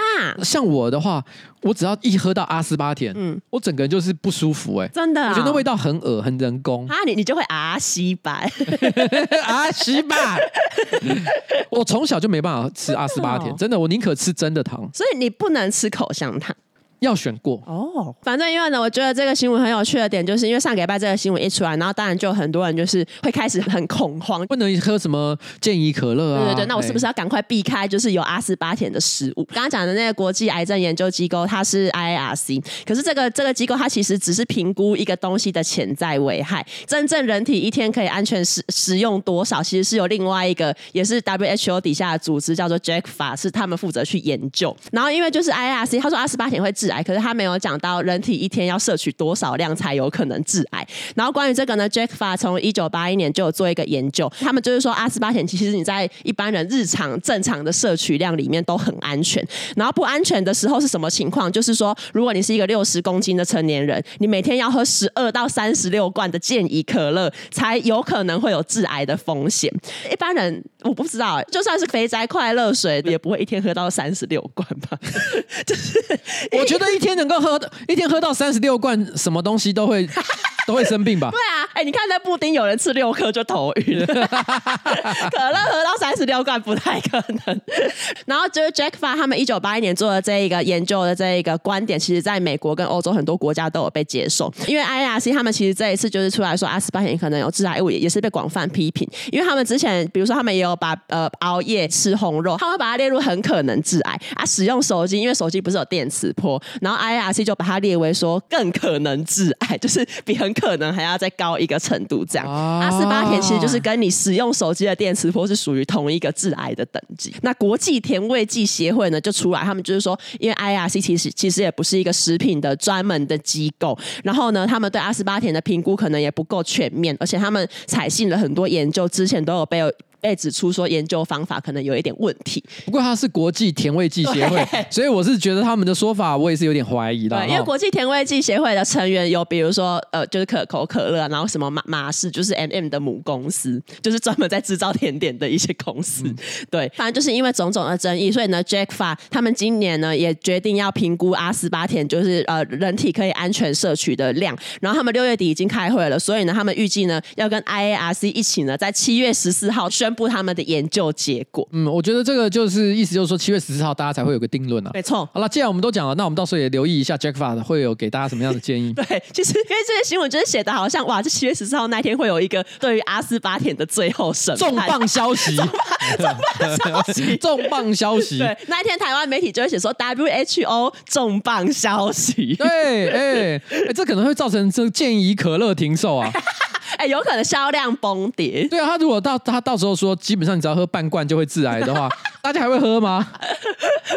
Speaker 1: 像我的话，我只要一喝到阿斯巴甜，嗯，我整个人就是不舒服、欸。哎，
Speaker 2: 真的、哦，
Speaker 1: 我觉得那味道很恶，很人工。
Speaker 2: 啊，你你就会阿西巴，
Speaker 1: 阿西巴。我从小就没办法吃阿斯巴甜，真的，哦、真的，我宁可吃真的糖。
Speaker 2: 所以你不能吃口香糖。
Speaker 1: 要选过
Speaker 2: 哦，反正因为呢，我觉得这个新闻很有趣的点，就是因为上个礼拜这个新闻一出来，然后当然就很多人就是会开始很恐慌，
Speaker 1: 不能喝什么健怡可乐啊。
Speaker 2: 对对对，那我是不是要赶快避开就是有阿斯巴甜的食物？刚刚讲的那个国际癌症研究机构，它是 IARC，可是这个这个机构它其实只是评估一个东西的潜在危害，真正人体一天可以安全食食用多少，其实是有另外一个也是 WHO 底下的组织叫做 JACFA，是他们负责去研究。然后因为就是 IARC，他说阿斯巴甜会致癌，可是他没有讲到人体一天要摄取多少量才有可能致癌。然后关于这个呢，Jack Fa 从一九八一年就有做一个研究，他们就是说阿斯巴甜其实你在一般人日常正常的摄取量里面都很安全。然后不安全的时候是什么情况？就是说，如果你是一个六十公斤的成年人，你每天要喝十二到三十六罐的健怡可乐，才有可能会有致癌的风险。一般人我不知道，就算是肥宅快乐水，也不会一天喝到三十六罐吧？就是
Speaker 1: 我觉得一天能够喝一天喝到三十六罐，什么东西都会都会生病吧？
Speaker 2: 对啊，哎，你看那布丁，有人吃六颗就头晕，可乐喝到三十六罐不太可能。然后就是 Jack f a 他们一九八一年做的这一个研究的这一个观点，其实在美国跟欧洲很多国家都有被接受。因为 IARC 他们其实这一次就是出来说阿斯巴甜可能有致癌物，也也是被广泛批评。因为他们之前，比如说他们也有把呃熬夜吃红肉，他们把它列入很可能致癌啊。使用手机，因为手机不是有电磁波，然后 IARC 就把它列为说更可能致癌，就是比很可能还要再高一个程度这样。啊、阿斯巴甜其实就是跟你使用手机的电磁波是属于同一个致癌的等级。那国际甜味剂协会呢就出来，他们就是说，因为 IARC 其实其实也不是一个食品的专门的机构，然后呢，他们对阿斯巴甜的评估可能也不够全面，而且他们采信了很多研究，之前都有被。被指出说研究方法可能有一点问题，
Speaker 1: 不过它是国际甜味剂协会，所以我是觉得他们的说法我也是有点怀疑的。
Speaker 2: 对，因为国际甜味剂协会的成员有，比如说呃，就是可口可乐，然后什么马马氏，就是 M M 的母公司，就是专门在制造甜点的一些公司。嗯、对，反正就是因为种种的争议，所以呢，Jackfa 他们今年呢也决定要评估阿斯巴甜，就是呃人体可以安全摄取的量。然后他们六月底已经开会了，所以呢，他们预计呢要跟 I A R C 一起呢，在七月十四号宣。宣布他们的研究结果。
Speaker 1: 嗯，我觉得这个就是意思，就是说七月十四号大家才会有个定论啊。
Speaker 2: 没错。
Speaker 1: 好了，既然我们都讲了，那我们到时候也留意一下 Jack va 会有给大家什么样的建议。
Speaker 2: 对，其实因为这些新闻就是写的好像哇，这七月十四号那天会有一个对于阿斯巴甜的最后审判
Speaker 1: 重磅消息，重
Speaker 2: 磅消息，
Speaker 1: 重磅消息。
Speaker 2: 对，那一天台湾媒体就会写说 WHO 重磅消息。
Speaker 1: 对，哎、欸欸，这可能会造成这建议可乐停售啊。
Speaker 2: 哎、欸，有可能销量崩跌。
Speaker 1: 对啊，他如果到他到时候说，基本上你只要喝半罐就会致癌的话，大家还会喝吗？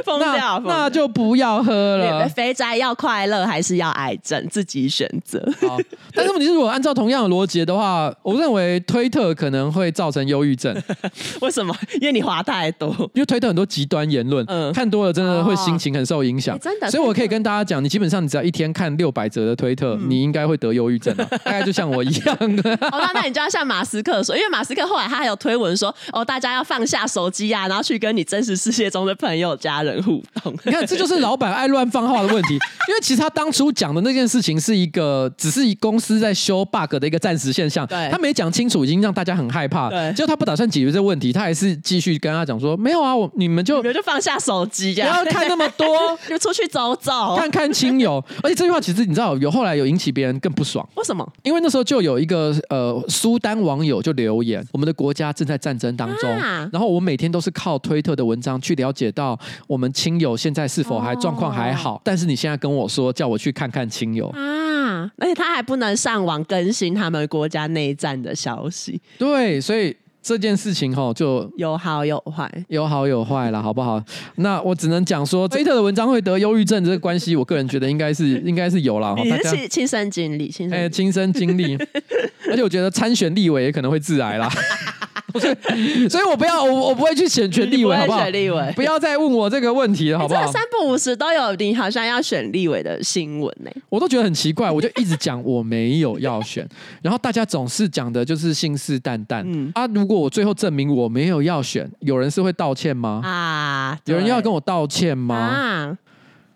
Speaker 2: 疯掉，
Speaker 1: 那，那就不要喝了。
Speaker 2: 肥宅要快乐还是要癌症，自己选择。
Speaker 1: 好，但是问题是，如果按照同样的逻辑的话，我认为推特可能会造成忧郁症。
Speaker 2: 为什么？因为你滑太多，
Speaker 1: 因为推特很多极端言论，嗯，看多了真的会心情很受影响。
Speaker 2: 哦欸。真的，
Speaker 1: 所以我可以跟大家讲，你基本上你只要一天看六百则的推特，嗯，你应该会得忧郁症，大概就像我一样。
Speaker 2: 哦，那那你就要像马斯克说，因为马斯克后来他还有推文说，哦，大家要放下手机啊，然后去跟你真实世界中的朋友、家人互动。
Speaker 1: 你看，这就是老板爱乱放话的问题。因为其实他当初讲的那件事情是一个，只是公司在修 bug 的一个暂时现象。
Speaker 2: 对，
Speaker 1: 他没讲清楚，已经让大家很害怕。对，结果他不打算解决这个问题，他还是继续跟他讲说，没有啊，我你们就
Speaker 2: 你们就放下手机，不
Speaker 1: 要看那么多，
Speaker 2: 就出去走走，
Speaker 1: 看看亲友。而且这句话其实你知道，有后来有引起别人更不爽。
Speaker 2: 为什么？
Speaker 1: 因为那时候就有一个呃苏丹网友就留言，我们的国家正在战争当中，啊、然后我每天都是靠推特的文章去了解到我们亲友现在是否还状况还好，哦，但是你现在跟我说叫我去看看亲友
Speaker 2: 啊，而且他还不能上网更新他们国家内战的消息，
Speaker 1: 对，所以。这件事情哈，就
Speaker 2: 有好有坏，
Speaker 1: 有好有坏了，好不好？那我只能讲说，推特的文章会得忧郁症这个关系，我个人觉得应该是 应该是有了。
Speaker 2: 你是亲亲身经历，亲身
Speaker 1: 哎，亲身经历，而且我觉得参选立委也可能会致癌啦。所以，所以我不要，我我不会去选全立委，好不好？
Speaker 2: 立委，
Speaker 1: 不要再问我这个问题了，好不好？
Speaker 2: 三不五时都有你好像要选立委的新闻呢，
Speaker 1: 我都觉得很奇怪，我就一直讲我没有要选，然后大家总是讲的就是信誓旦旦。嗯啊，如果我最后证明我没有要选，有人是会道歉吗？啊，有人要跟我道歉吗？啊，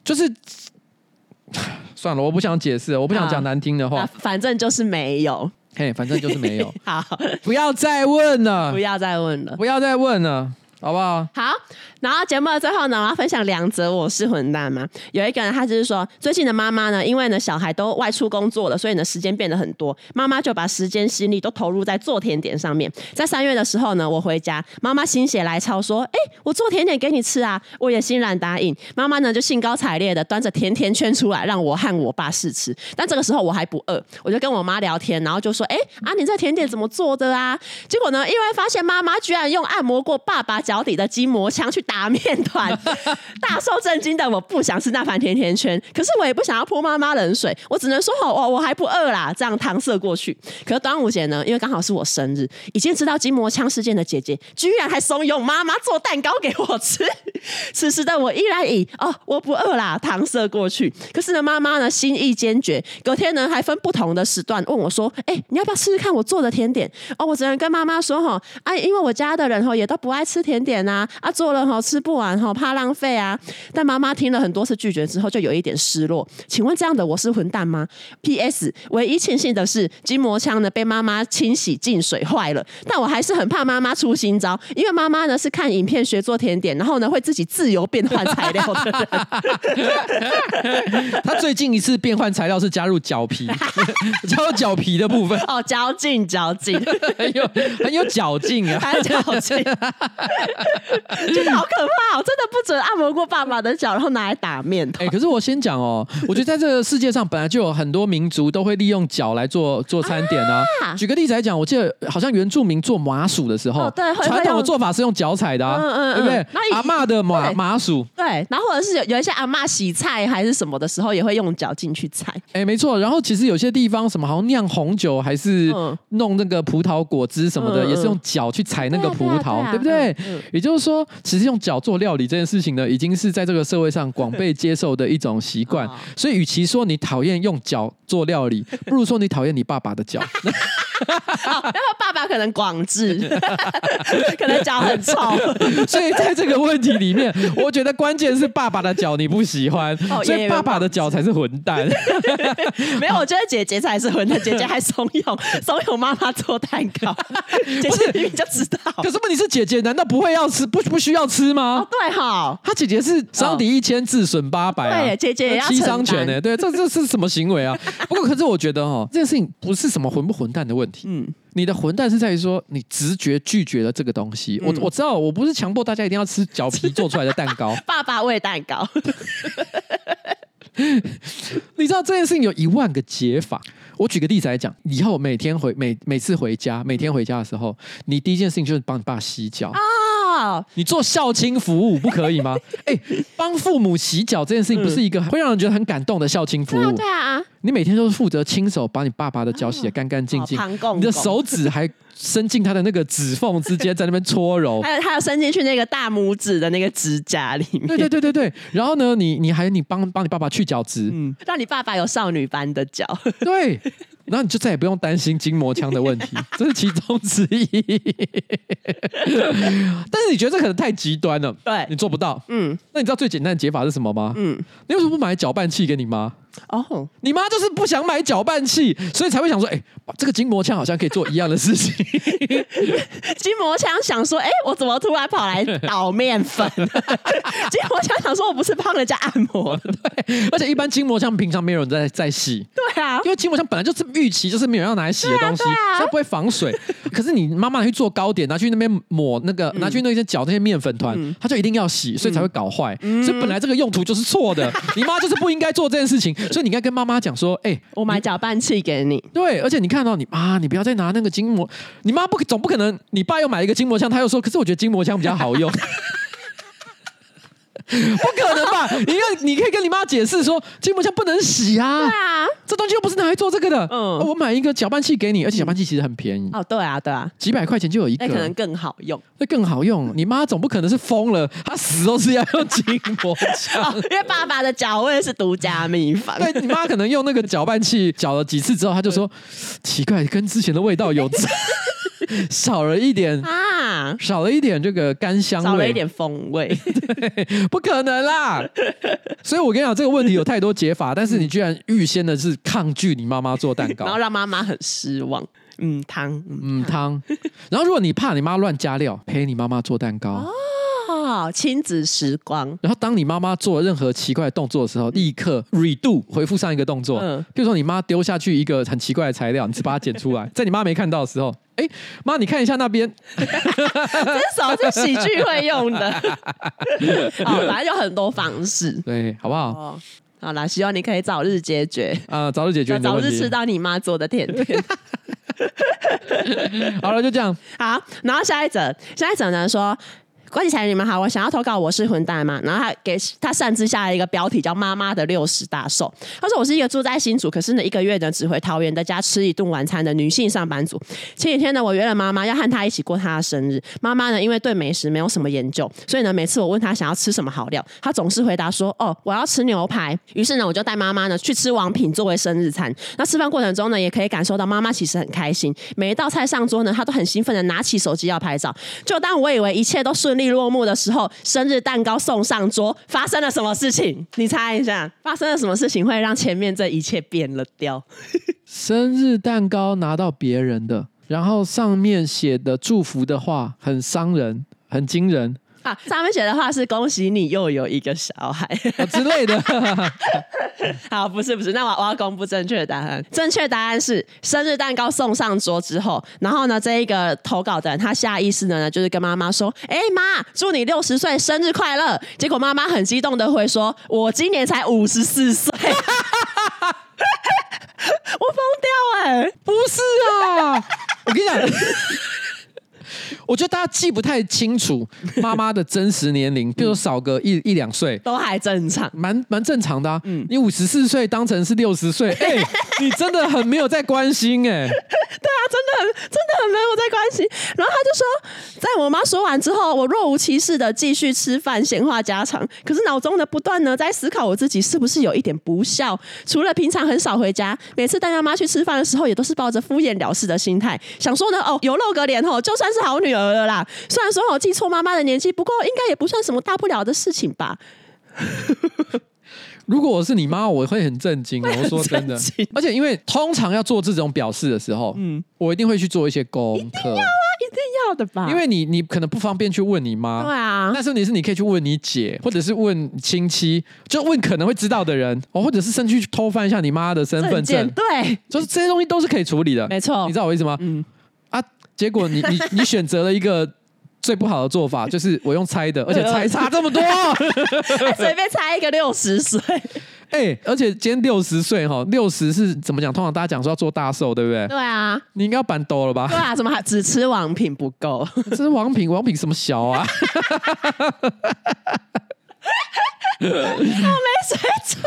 Speaker 1: 就是 算了，我不想解释，我不想讲难听的话，
Speaker 2: 反正就是没有。
Speaker 1: 嘿，反正就是没有。
Speaker 2: 好，
Speaker 1: 不要再问了，
Speaker 2: 不要再问了，
Speaker 1: 不要再问了。好不好？
Speaker 2: 好，然后节目的最后呢，我要分享两则我是混蛋嘛。有一个人，他就是说，最近的妈妈呢，因为呢小孩都外出工作了，所以呢时间变得很多，妈妈就把时间心力都投入在做甜点上面。在三月的时候呢，我回家，妈妈心血来潮说：“哎，我做甜点给你吃啊！”我也欣然答应。妈妈呢就兴高采烈的端着甜甜圈出来，让我和我爸试吃。但这个时候我还不饿，我就跟我妈聊天，然后就说：“哎啊，你这甜点怎么做的啊？”结果呢，意外发现妈妈居然用按摩过爸爸。脚底的筋膜枪去打面团，大受震惊的我不想吃那盘甜甜圈，可是我也不想要泼妈妈冷水，我只能说好，我我还不饿啦，这样搪塞过去。可是端午节呢，因为刚好是我生日，已经知道筋膜枪事件的姐姐，居然还怂恿妈妈做蛋糕给我吃。此时的我依然以哦我不饿啦搪塞过去。可是呢，妈妈呢心意坚决，隔天呢还分不同的时段问我说：“哎、欸，你要不要试试看我做的甜点？”哦，我只能跟妈妈说：“哈，哎、啊，因为我家的人哈也都不爱吃甜点呐，啊，做了哈吃不完哈，怕浪费啊。”但妈妈听了很多次拒绝之后，就有一点失落。请问这样的我是混蛋吗？P.S. 唯一庆幸的是筋膜枪呢被妈妈清洗进水坏了，但我还是很怕妈妈出新招，因为妈妈呢是看影片学做甜点，然后呢会自己自由变换材料的人。
Speaker 1: 他最近一次变换材料是加入脚皮，加入脚皮的部分
Speaker 2: 哦，嚼劲嚼劲，
Speaker 1: 很有很有嚼劲啊，
Speaker 2: 很嚼劲，真的好可怕哦！真的不准按摩过爸爸的脚，然后拿来打面团。
Speaker 1: 哎、欸，可是我先讲哦，我觉得在这个世界上本来就有很多民族都会利用脚来做做餐点啊。啊举个例子来讲，我记得好像原住民做麻薯的时候，哦、对，传统的做法是用脚踩的啊，嗯嗯嗯对不对？阿妈的麻麻薯，
Speaker 2: 对，然后或者是有有一些阿妈洗菜还是什么的时候，也会用脚进去踩。
Speaker 1: 哎、欸，没错。然后其实有些地方什么好像酿红酒还是弄那个葡萄果汁什么的，嗯、也是用脚去踩那个葡萄，对，不对？嗯、也就是说，其实用脚做料理这件事情呢，已经是在这个社会上广被接受的一种习惯。所以，与其说你讨厌用脚做料理，不如说你讨厌你爸爸的脚。
Speaker 2: 然后爸爸可能广智，可能脚很臭，
Speaker 1: 所以在这个问题里面，我觉得关键是爸爸的脚你不喜欢，所以爸爸的脚才是混蛋。
Speaker 2: 没有，我觉得姐姐才是混蛋，姐姐还怂恿怂恿妈妈做蛋糕，姐姐明明就知道。
Speaker 1: 可是问题是姐姐难道不会要吃，不不需要吃吗？
Speaker 2: 哦、对哈，
Speaker 1: 她姐姐是伤敌一千自损八百啊，
Speaker 2: 对，姐姐也要
Speaker 1: 七伤拳呢，对，这这是什么行为啊？不过可是我觉得哈，这件事情不是什么混不混蛋的问题。嗯，你的混蛋是在于说你直觉拒绝了这个东西。嗯、我我知道，我不是强迫大家一定要吃脚皮做出来的蛋糕。
Speaker 2: 爸爸味蛋糕，
Speaker 1: 你知道这件事情有一万个解法。我举个例子来讲，以后每天回每每次回家，每天回家的时候，你第一件事情就是帮你爸洗脚啊。你做孝亲服务不可以吗？哎、欸，帮父母洗脚这件事情不是一个会让人觉得很感动的孝亲服务？
Speaker 2: 对啊。
Speaker 1: 你每天都是负责亲手把你爸爸的脚洗得干干净净，你的手指还伸进他的那个指缝之间，在那边搓揉，
Speaker 2: 还有还有伸进去那个大拇指的那个指甲里面。
Speaker 1: 对对对对对。然后呢，你你还你帮帮你爸爸去角质，嗯，
Speaker 2: 让你爸爸有少女般的脚。
Speaker 1: 对。然后你就再也不用担心筋膜枪的问题，这是其中之一。但是你觉得这可能太极端了，
Speaker 2: 对，
Speaker 1: 你做不到。嗯，那你知道最简单的解法是什么吗？嗯，你为什么不买搅拌器给你妈？哦，oh. 你妈就是不想买搅拌器，所以才会想说，哎、欸，这个筋膜枪好像可以做一样的事情。
Speaker 2: 筋膜枪想说，哎、欸，我怎么突然跑来捣面粉？筋膜枪想说，我不是帮人家按摩的，
Speaker 1: 对。而且一般筋膜枪平常没有人在在洗，
Speaker 2: 对啊，
Speaker 1: 因为筋膜枪本来就是预期就是没有人要拿来洗的东西，它、啊、不会防水。可是你妈妈去做糕点，拿去那边抹那个，拿去那些搅那些面粉团，嗯、它就一定要洗，所以才会搞坏。嗯、所以本来这个用途就是错的，你妈就是不应该做这件事情。所以你应该跟妈妈讲说，哎、欸，
Speaker 2: 我买搅拌器给你。
Speaker 1: 对，而且你看到你妈，你不要再拿那个筋膜，你妈不总不可能，你爸又买一个筋膜枪，他又说，可是我觉得筋膜枪比较好用。不可能吧？你要，你可以跟你妈解释说，筋膜枪不能洗啊。
Speaker 2: 对啊，
Speaker 1: 这东西又不是拿来做这个的。嗯，我买一个搅拌器给你，而且搅拌器其实很便宜。
Speaker 2: 哦，对啊，对啊，
Speaker 1: 几百块钱就有一个，
Speaker 2: 那可能更好用。
Speaker 1: 那更好用，你妈总不可能是疯了，她死都是要用筋膜枪。
Speaker 2: 哦，因为爸爸的脚味是独家秘方。
Speaker 1: 对，你妈可能用那个搅拌器搅了几次之后，她就说奇怪，跟之前的味道有差。少了一点啊，少了一点这个干香味，
Speaker 2: 少了一点风味，
Speaker 1: 对，不可能啦。所以我跟你讲，这个问题有太多解法，但是你居然预先的是抗拒你妈妈做蛋糕，
Speaker 2: 然后让妈妈很失望。嗯，汤，
Speaker 1: 嗯汤。然后如果你怕你妈乱加料，陪你妈妈做蛋糕。
Speaker 2: 哦，亲子时光。
Speaker 1: 然后当你妈妈做任何奇怪的动作的时候，立刻 redo 回复上一个动作。嗯，比如说你妈丢下去一个很奇怪的材料，你只把它捡出来，在你妈没看到的时候，哎，妈，你看一下那边，这
Speaker 2: 是什么？这喜剧会用的。好，反正有很多方式，
Speaker 1: 对，好不好？哦，
Speaker 2: 好啦，希望你可以早日解决
Speaker 1: 啊，早日解决，
Speaker 2: 早日吃到你妈做的甜甜。
Speaker 1: 好了，就这样。
Speaker 2: 好，然后下一则，下一则呢说。呱吉才你们好，我想要投稿，我是混蛋嘛。然后他给他擅自下了一个标题叫“妈妈的六十大寿”。他说我是一个住在新竹，可是呢一个月呢只回桃园的家吃一顿晚餐的女性上班族。前几天呢，我约了妈妈要和她一起过她的生日。妈妈呢因为对美食没有什么研究，所以呢每次我问她想要吃什么好料，她总是回答说：“哦，我要吃牛排。”于是呢我就带妈妈呢去吃王品作为生日餐。那吃饭过程中呢，也可以感受到妈妈其实很开心。每一道菜上桌呢，她都很兴奋的拿起手机要拍照。就当我以为一切都顺利落幕的时候，生日蛋糕送上桌，发生了什么事情？你猜一下，发生了什么事情会让前面这一切变了调？
Speaker 1: 生日蛋糕拿到别人的，然后上面写的祝福的话很伤人，很惊人。
Speaker 2: 啊，上面写的话是恭喜你又有一个小孩、
Speaker 1: 啊、之类的。
Speaker 2: 好，不是不是，那我我要公布正确的答案。正确答案是生日蛋糕送上桌之后，然后呢，这一个投稿的人他下意识的呢，就是跟妈妈说：“哎、欸、妈，祝你六十岁生日快乐。”结果妈妈很激动的会说：“我今年才五十四岁。”我疯掉哎、欸！
Speaker 1: 不是啊，我跟你讲。我觉得大家记不太清楚 妈妈的真实年龄，比如说少个一一两岁，
Speaker 2: 都还正常，
Speaker 1: 蛮蛮正常的啊。嗯，你五十四岁当成是六十岁，哎，你真的很没有在关心哎。
Speaker 2: 对啊，真的很真的很没有在关心。然后他就说，在我妈说完之后，我若无其事的继续吃饭，闲话家常。可是脑中的不断呢在思考我自己是不是有一点不孝。除了平常很少回家，每次带妈妈去吃饭的时候，也都是抱着敷衍了事的心态，想说呢，哦，有露个脸哦，就算是好女儿了啦。虽然说我记错妈妈的年纪，不过应该也不算什么大不了的事情吧。
Speaker 1: 如果我是你妈，我会很震惊。我 说真的，而且因为通常要做这种表示的时候，嗯，我一定会去做一些功课。一定要啊，
Speaker 2: 一定要的吧？
Speaker 1: 因为你你可能不方便去问你妈，
Speaker 2: 对啊。
Speaker 1: 但是你是你可以去问你姐，或者是问亲戚，就问可能会知道的人，哦，或者是甚至去偷翻一下你妈的身份证，
Speaker 2: 对，
Speaker 1: 就是这些东西都是可以处理的，
Speaker 2: 没错。
Speaker 1: 你知道我意思吗？嗯。啊，结果你你你选择了一个。最不好的做法 就是我用猜的，而且猜差这么多，
Speaker 2: 随便猜一个六十岁。
Speaker 1: 哎，而且今天六十岁哈，六十是怎么讲？通常大家讲说要做大寿，对不对？
Speaker 2: 对啊，
Speaker 1: 你应该要板多了吧？
Speaker 2: 对啊，怎么还只吃王品不够？
Speaker 1: 吃王品，王品什么小啊？
Speaker 2: 我没水准。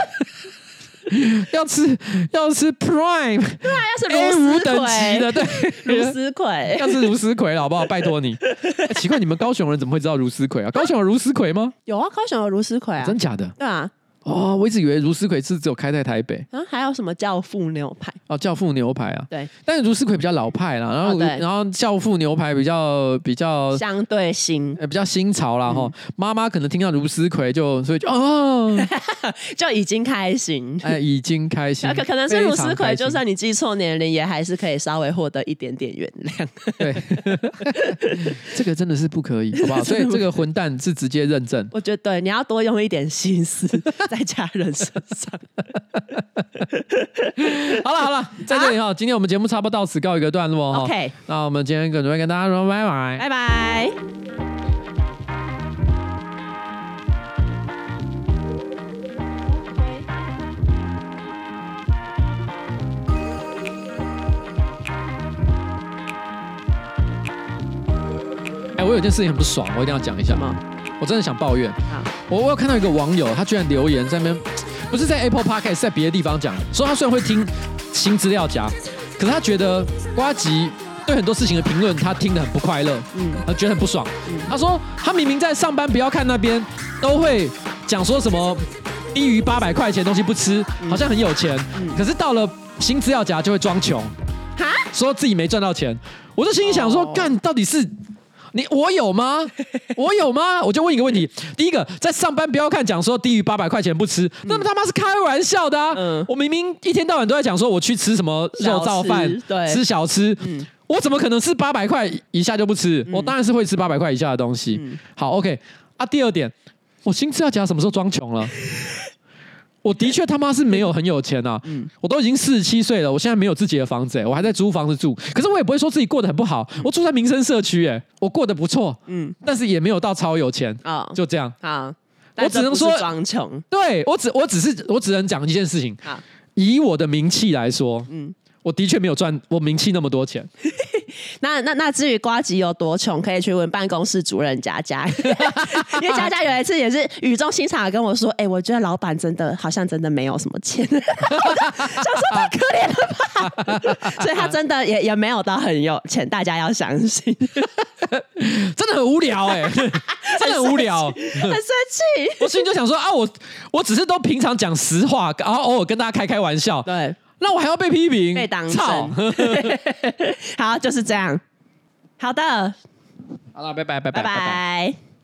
Speaker 1: 要吃要吃 Prime，
Speaker 2: 对啊，要吃 A 五
Speaker 1: 等级的，对，
Speaker 2: 茹丝葵，
Speaker 1: 要吃茹丝葵，好不好？拜托你。欸，奇怪，你们高雄人怎么会知道茹丝葵啊？高雄有茹丝葵吗？
Speaker 2: 有啊，高雄有茹丝葵啊，
Speaker 1: 真假的？
Speaker 2: 对啊。
Speaker 1: 哦，我一直以为茹丝葵是只有开在台北。
Speaker 2: 啊，还有什么教父牛排？
Speaker 1: 哦，教父牛排啊。
Speaker 2: 对，
Speaker 1: 但是茹丝葵比较老派啦，然后、哦、然后教父牛排比较比较
Speaker 2: 相对新，
Speaker 1: 呃，比较新潮啦哈。妈妈、嗯、可能听到茹丝葵就所以就哦，
Speaker 2: 就已经开心，
Speaker 1: 哎，已经开心。
Speaker 2: 可可能是茹丝葵，就算你记错年龄，也还是可以稍微获得一点点原谅。
Speaker 1: 对，这个真的是不可以，好不好？所以这个混蛋是直接认证。
Speaker 2: 我觉得对，你要多用一点心思。在家人身上，
Speaker 1: 好了好了，在这里哈，今天我们节目差不多到此告一个段落哈。
Speaker 2: OK，
Speaker 1: 那我们今天准备跟大家说拜拜，
Speaker 2: 拜拜。
Speaker 1: 哎，我有件事情很不爽，我一定要讲一下吗？我真的想抱怨。我我有看到一个网友，他居然留言在那边，不是在 Apple Podcast，在别的地方讲，说他虽然会听新资料夹，可是他觉得瓜吉对很多事情的评论，他听得很不快乐，嗯，他觉得很不爽。他说他明明在上班不要看那边，都会讲说什么低于八百块钱的东西不吃，好像很有钱，可是到了新资料夹就会装穷，说自己没赚到钱。我就心里想说，干到底是。你我有吗？我有吗？我就问一个问题：第一个，在上班不要看讲说低于八百块钱不吃，那么他妈是开玩笑的啊！嗯、我明明一天到晚都在讲说我去吃什么肉燥饭，对，吃小吃，嗯、我怎么可能是八百块以下就不吃？嗯、我当然是会吃八百块以下的东西。嗯、好，OK 啊。第二点，我新资料夹什么时候装穷了？我的确他妈是没有很有钱啊！嗯，我都已经四十七岁了，我现在没有自己的房子，欸，我还在租房子住。可是我也不会说自己过得很不好，我住在民生社区，哎，我过得不错，嗯，但是也没有到超有钱啊，就这样啊。我只能说
Speaker 2: 装穷，
Speaker 1: 对我只我只是我只能讲一件事情，以我的名气来说，嗯，我的确没有赚我名气那么多钱。
Speaker 2: 那那那至于瓜吉有多穷，可以去问办公室主任佳佳，因为佳佳有一次也是语重心长的跟我说：“哎、欸，我觉得老板真的好像真的没有什么钱，想说太可怜了吧。”所以他真的也也没有到很有钱，大家要相信。
Speaker 1: 真的很无聊哎、欸，真的很无聊，
Speaker 2: 很生气。
Speaker 1: 我心里就想说啊，我我只是都平常讲实话，然后偶尔跟大家开开玩笑，
Speaker 2: 对，
Speaker 1: 那我还要被批评，
Speaker 2: 被当
Speaker 1: 操。
Speaker 2: 好，就是这样。好的，
Speaker 1: 好了，拜拜，拜
Speaker 2: 拜，拜拜。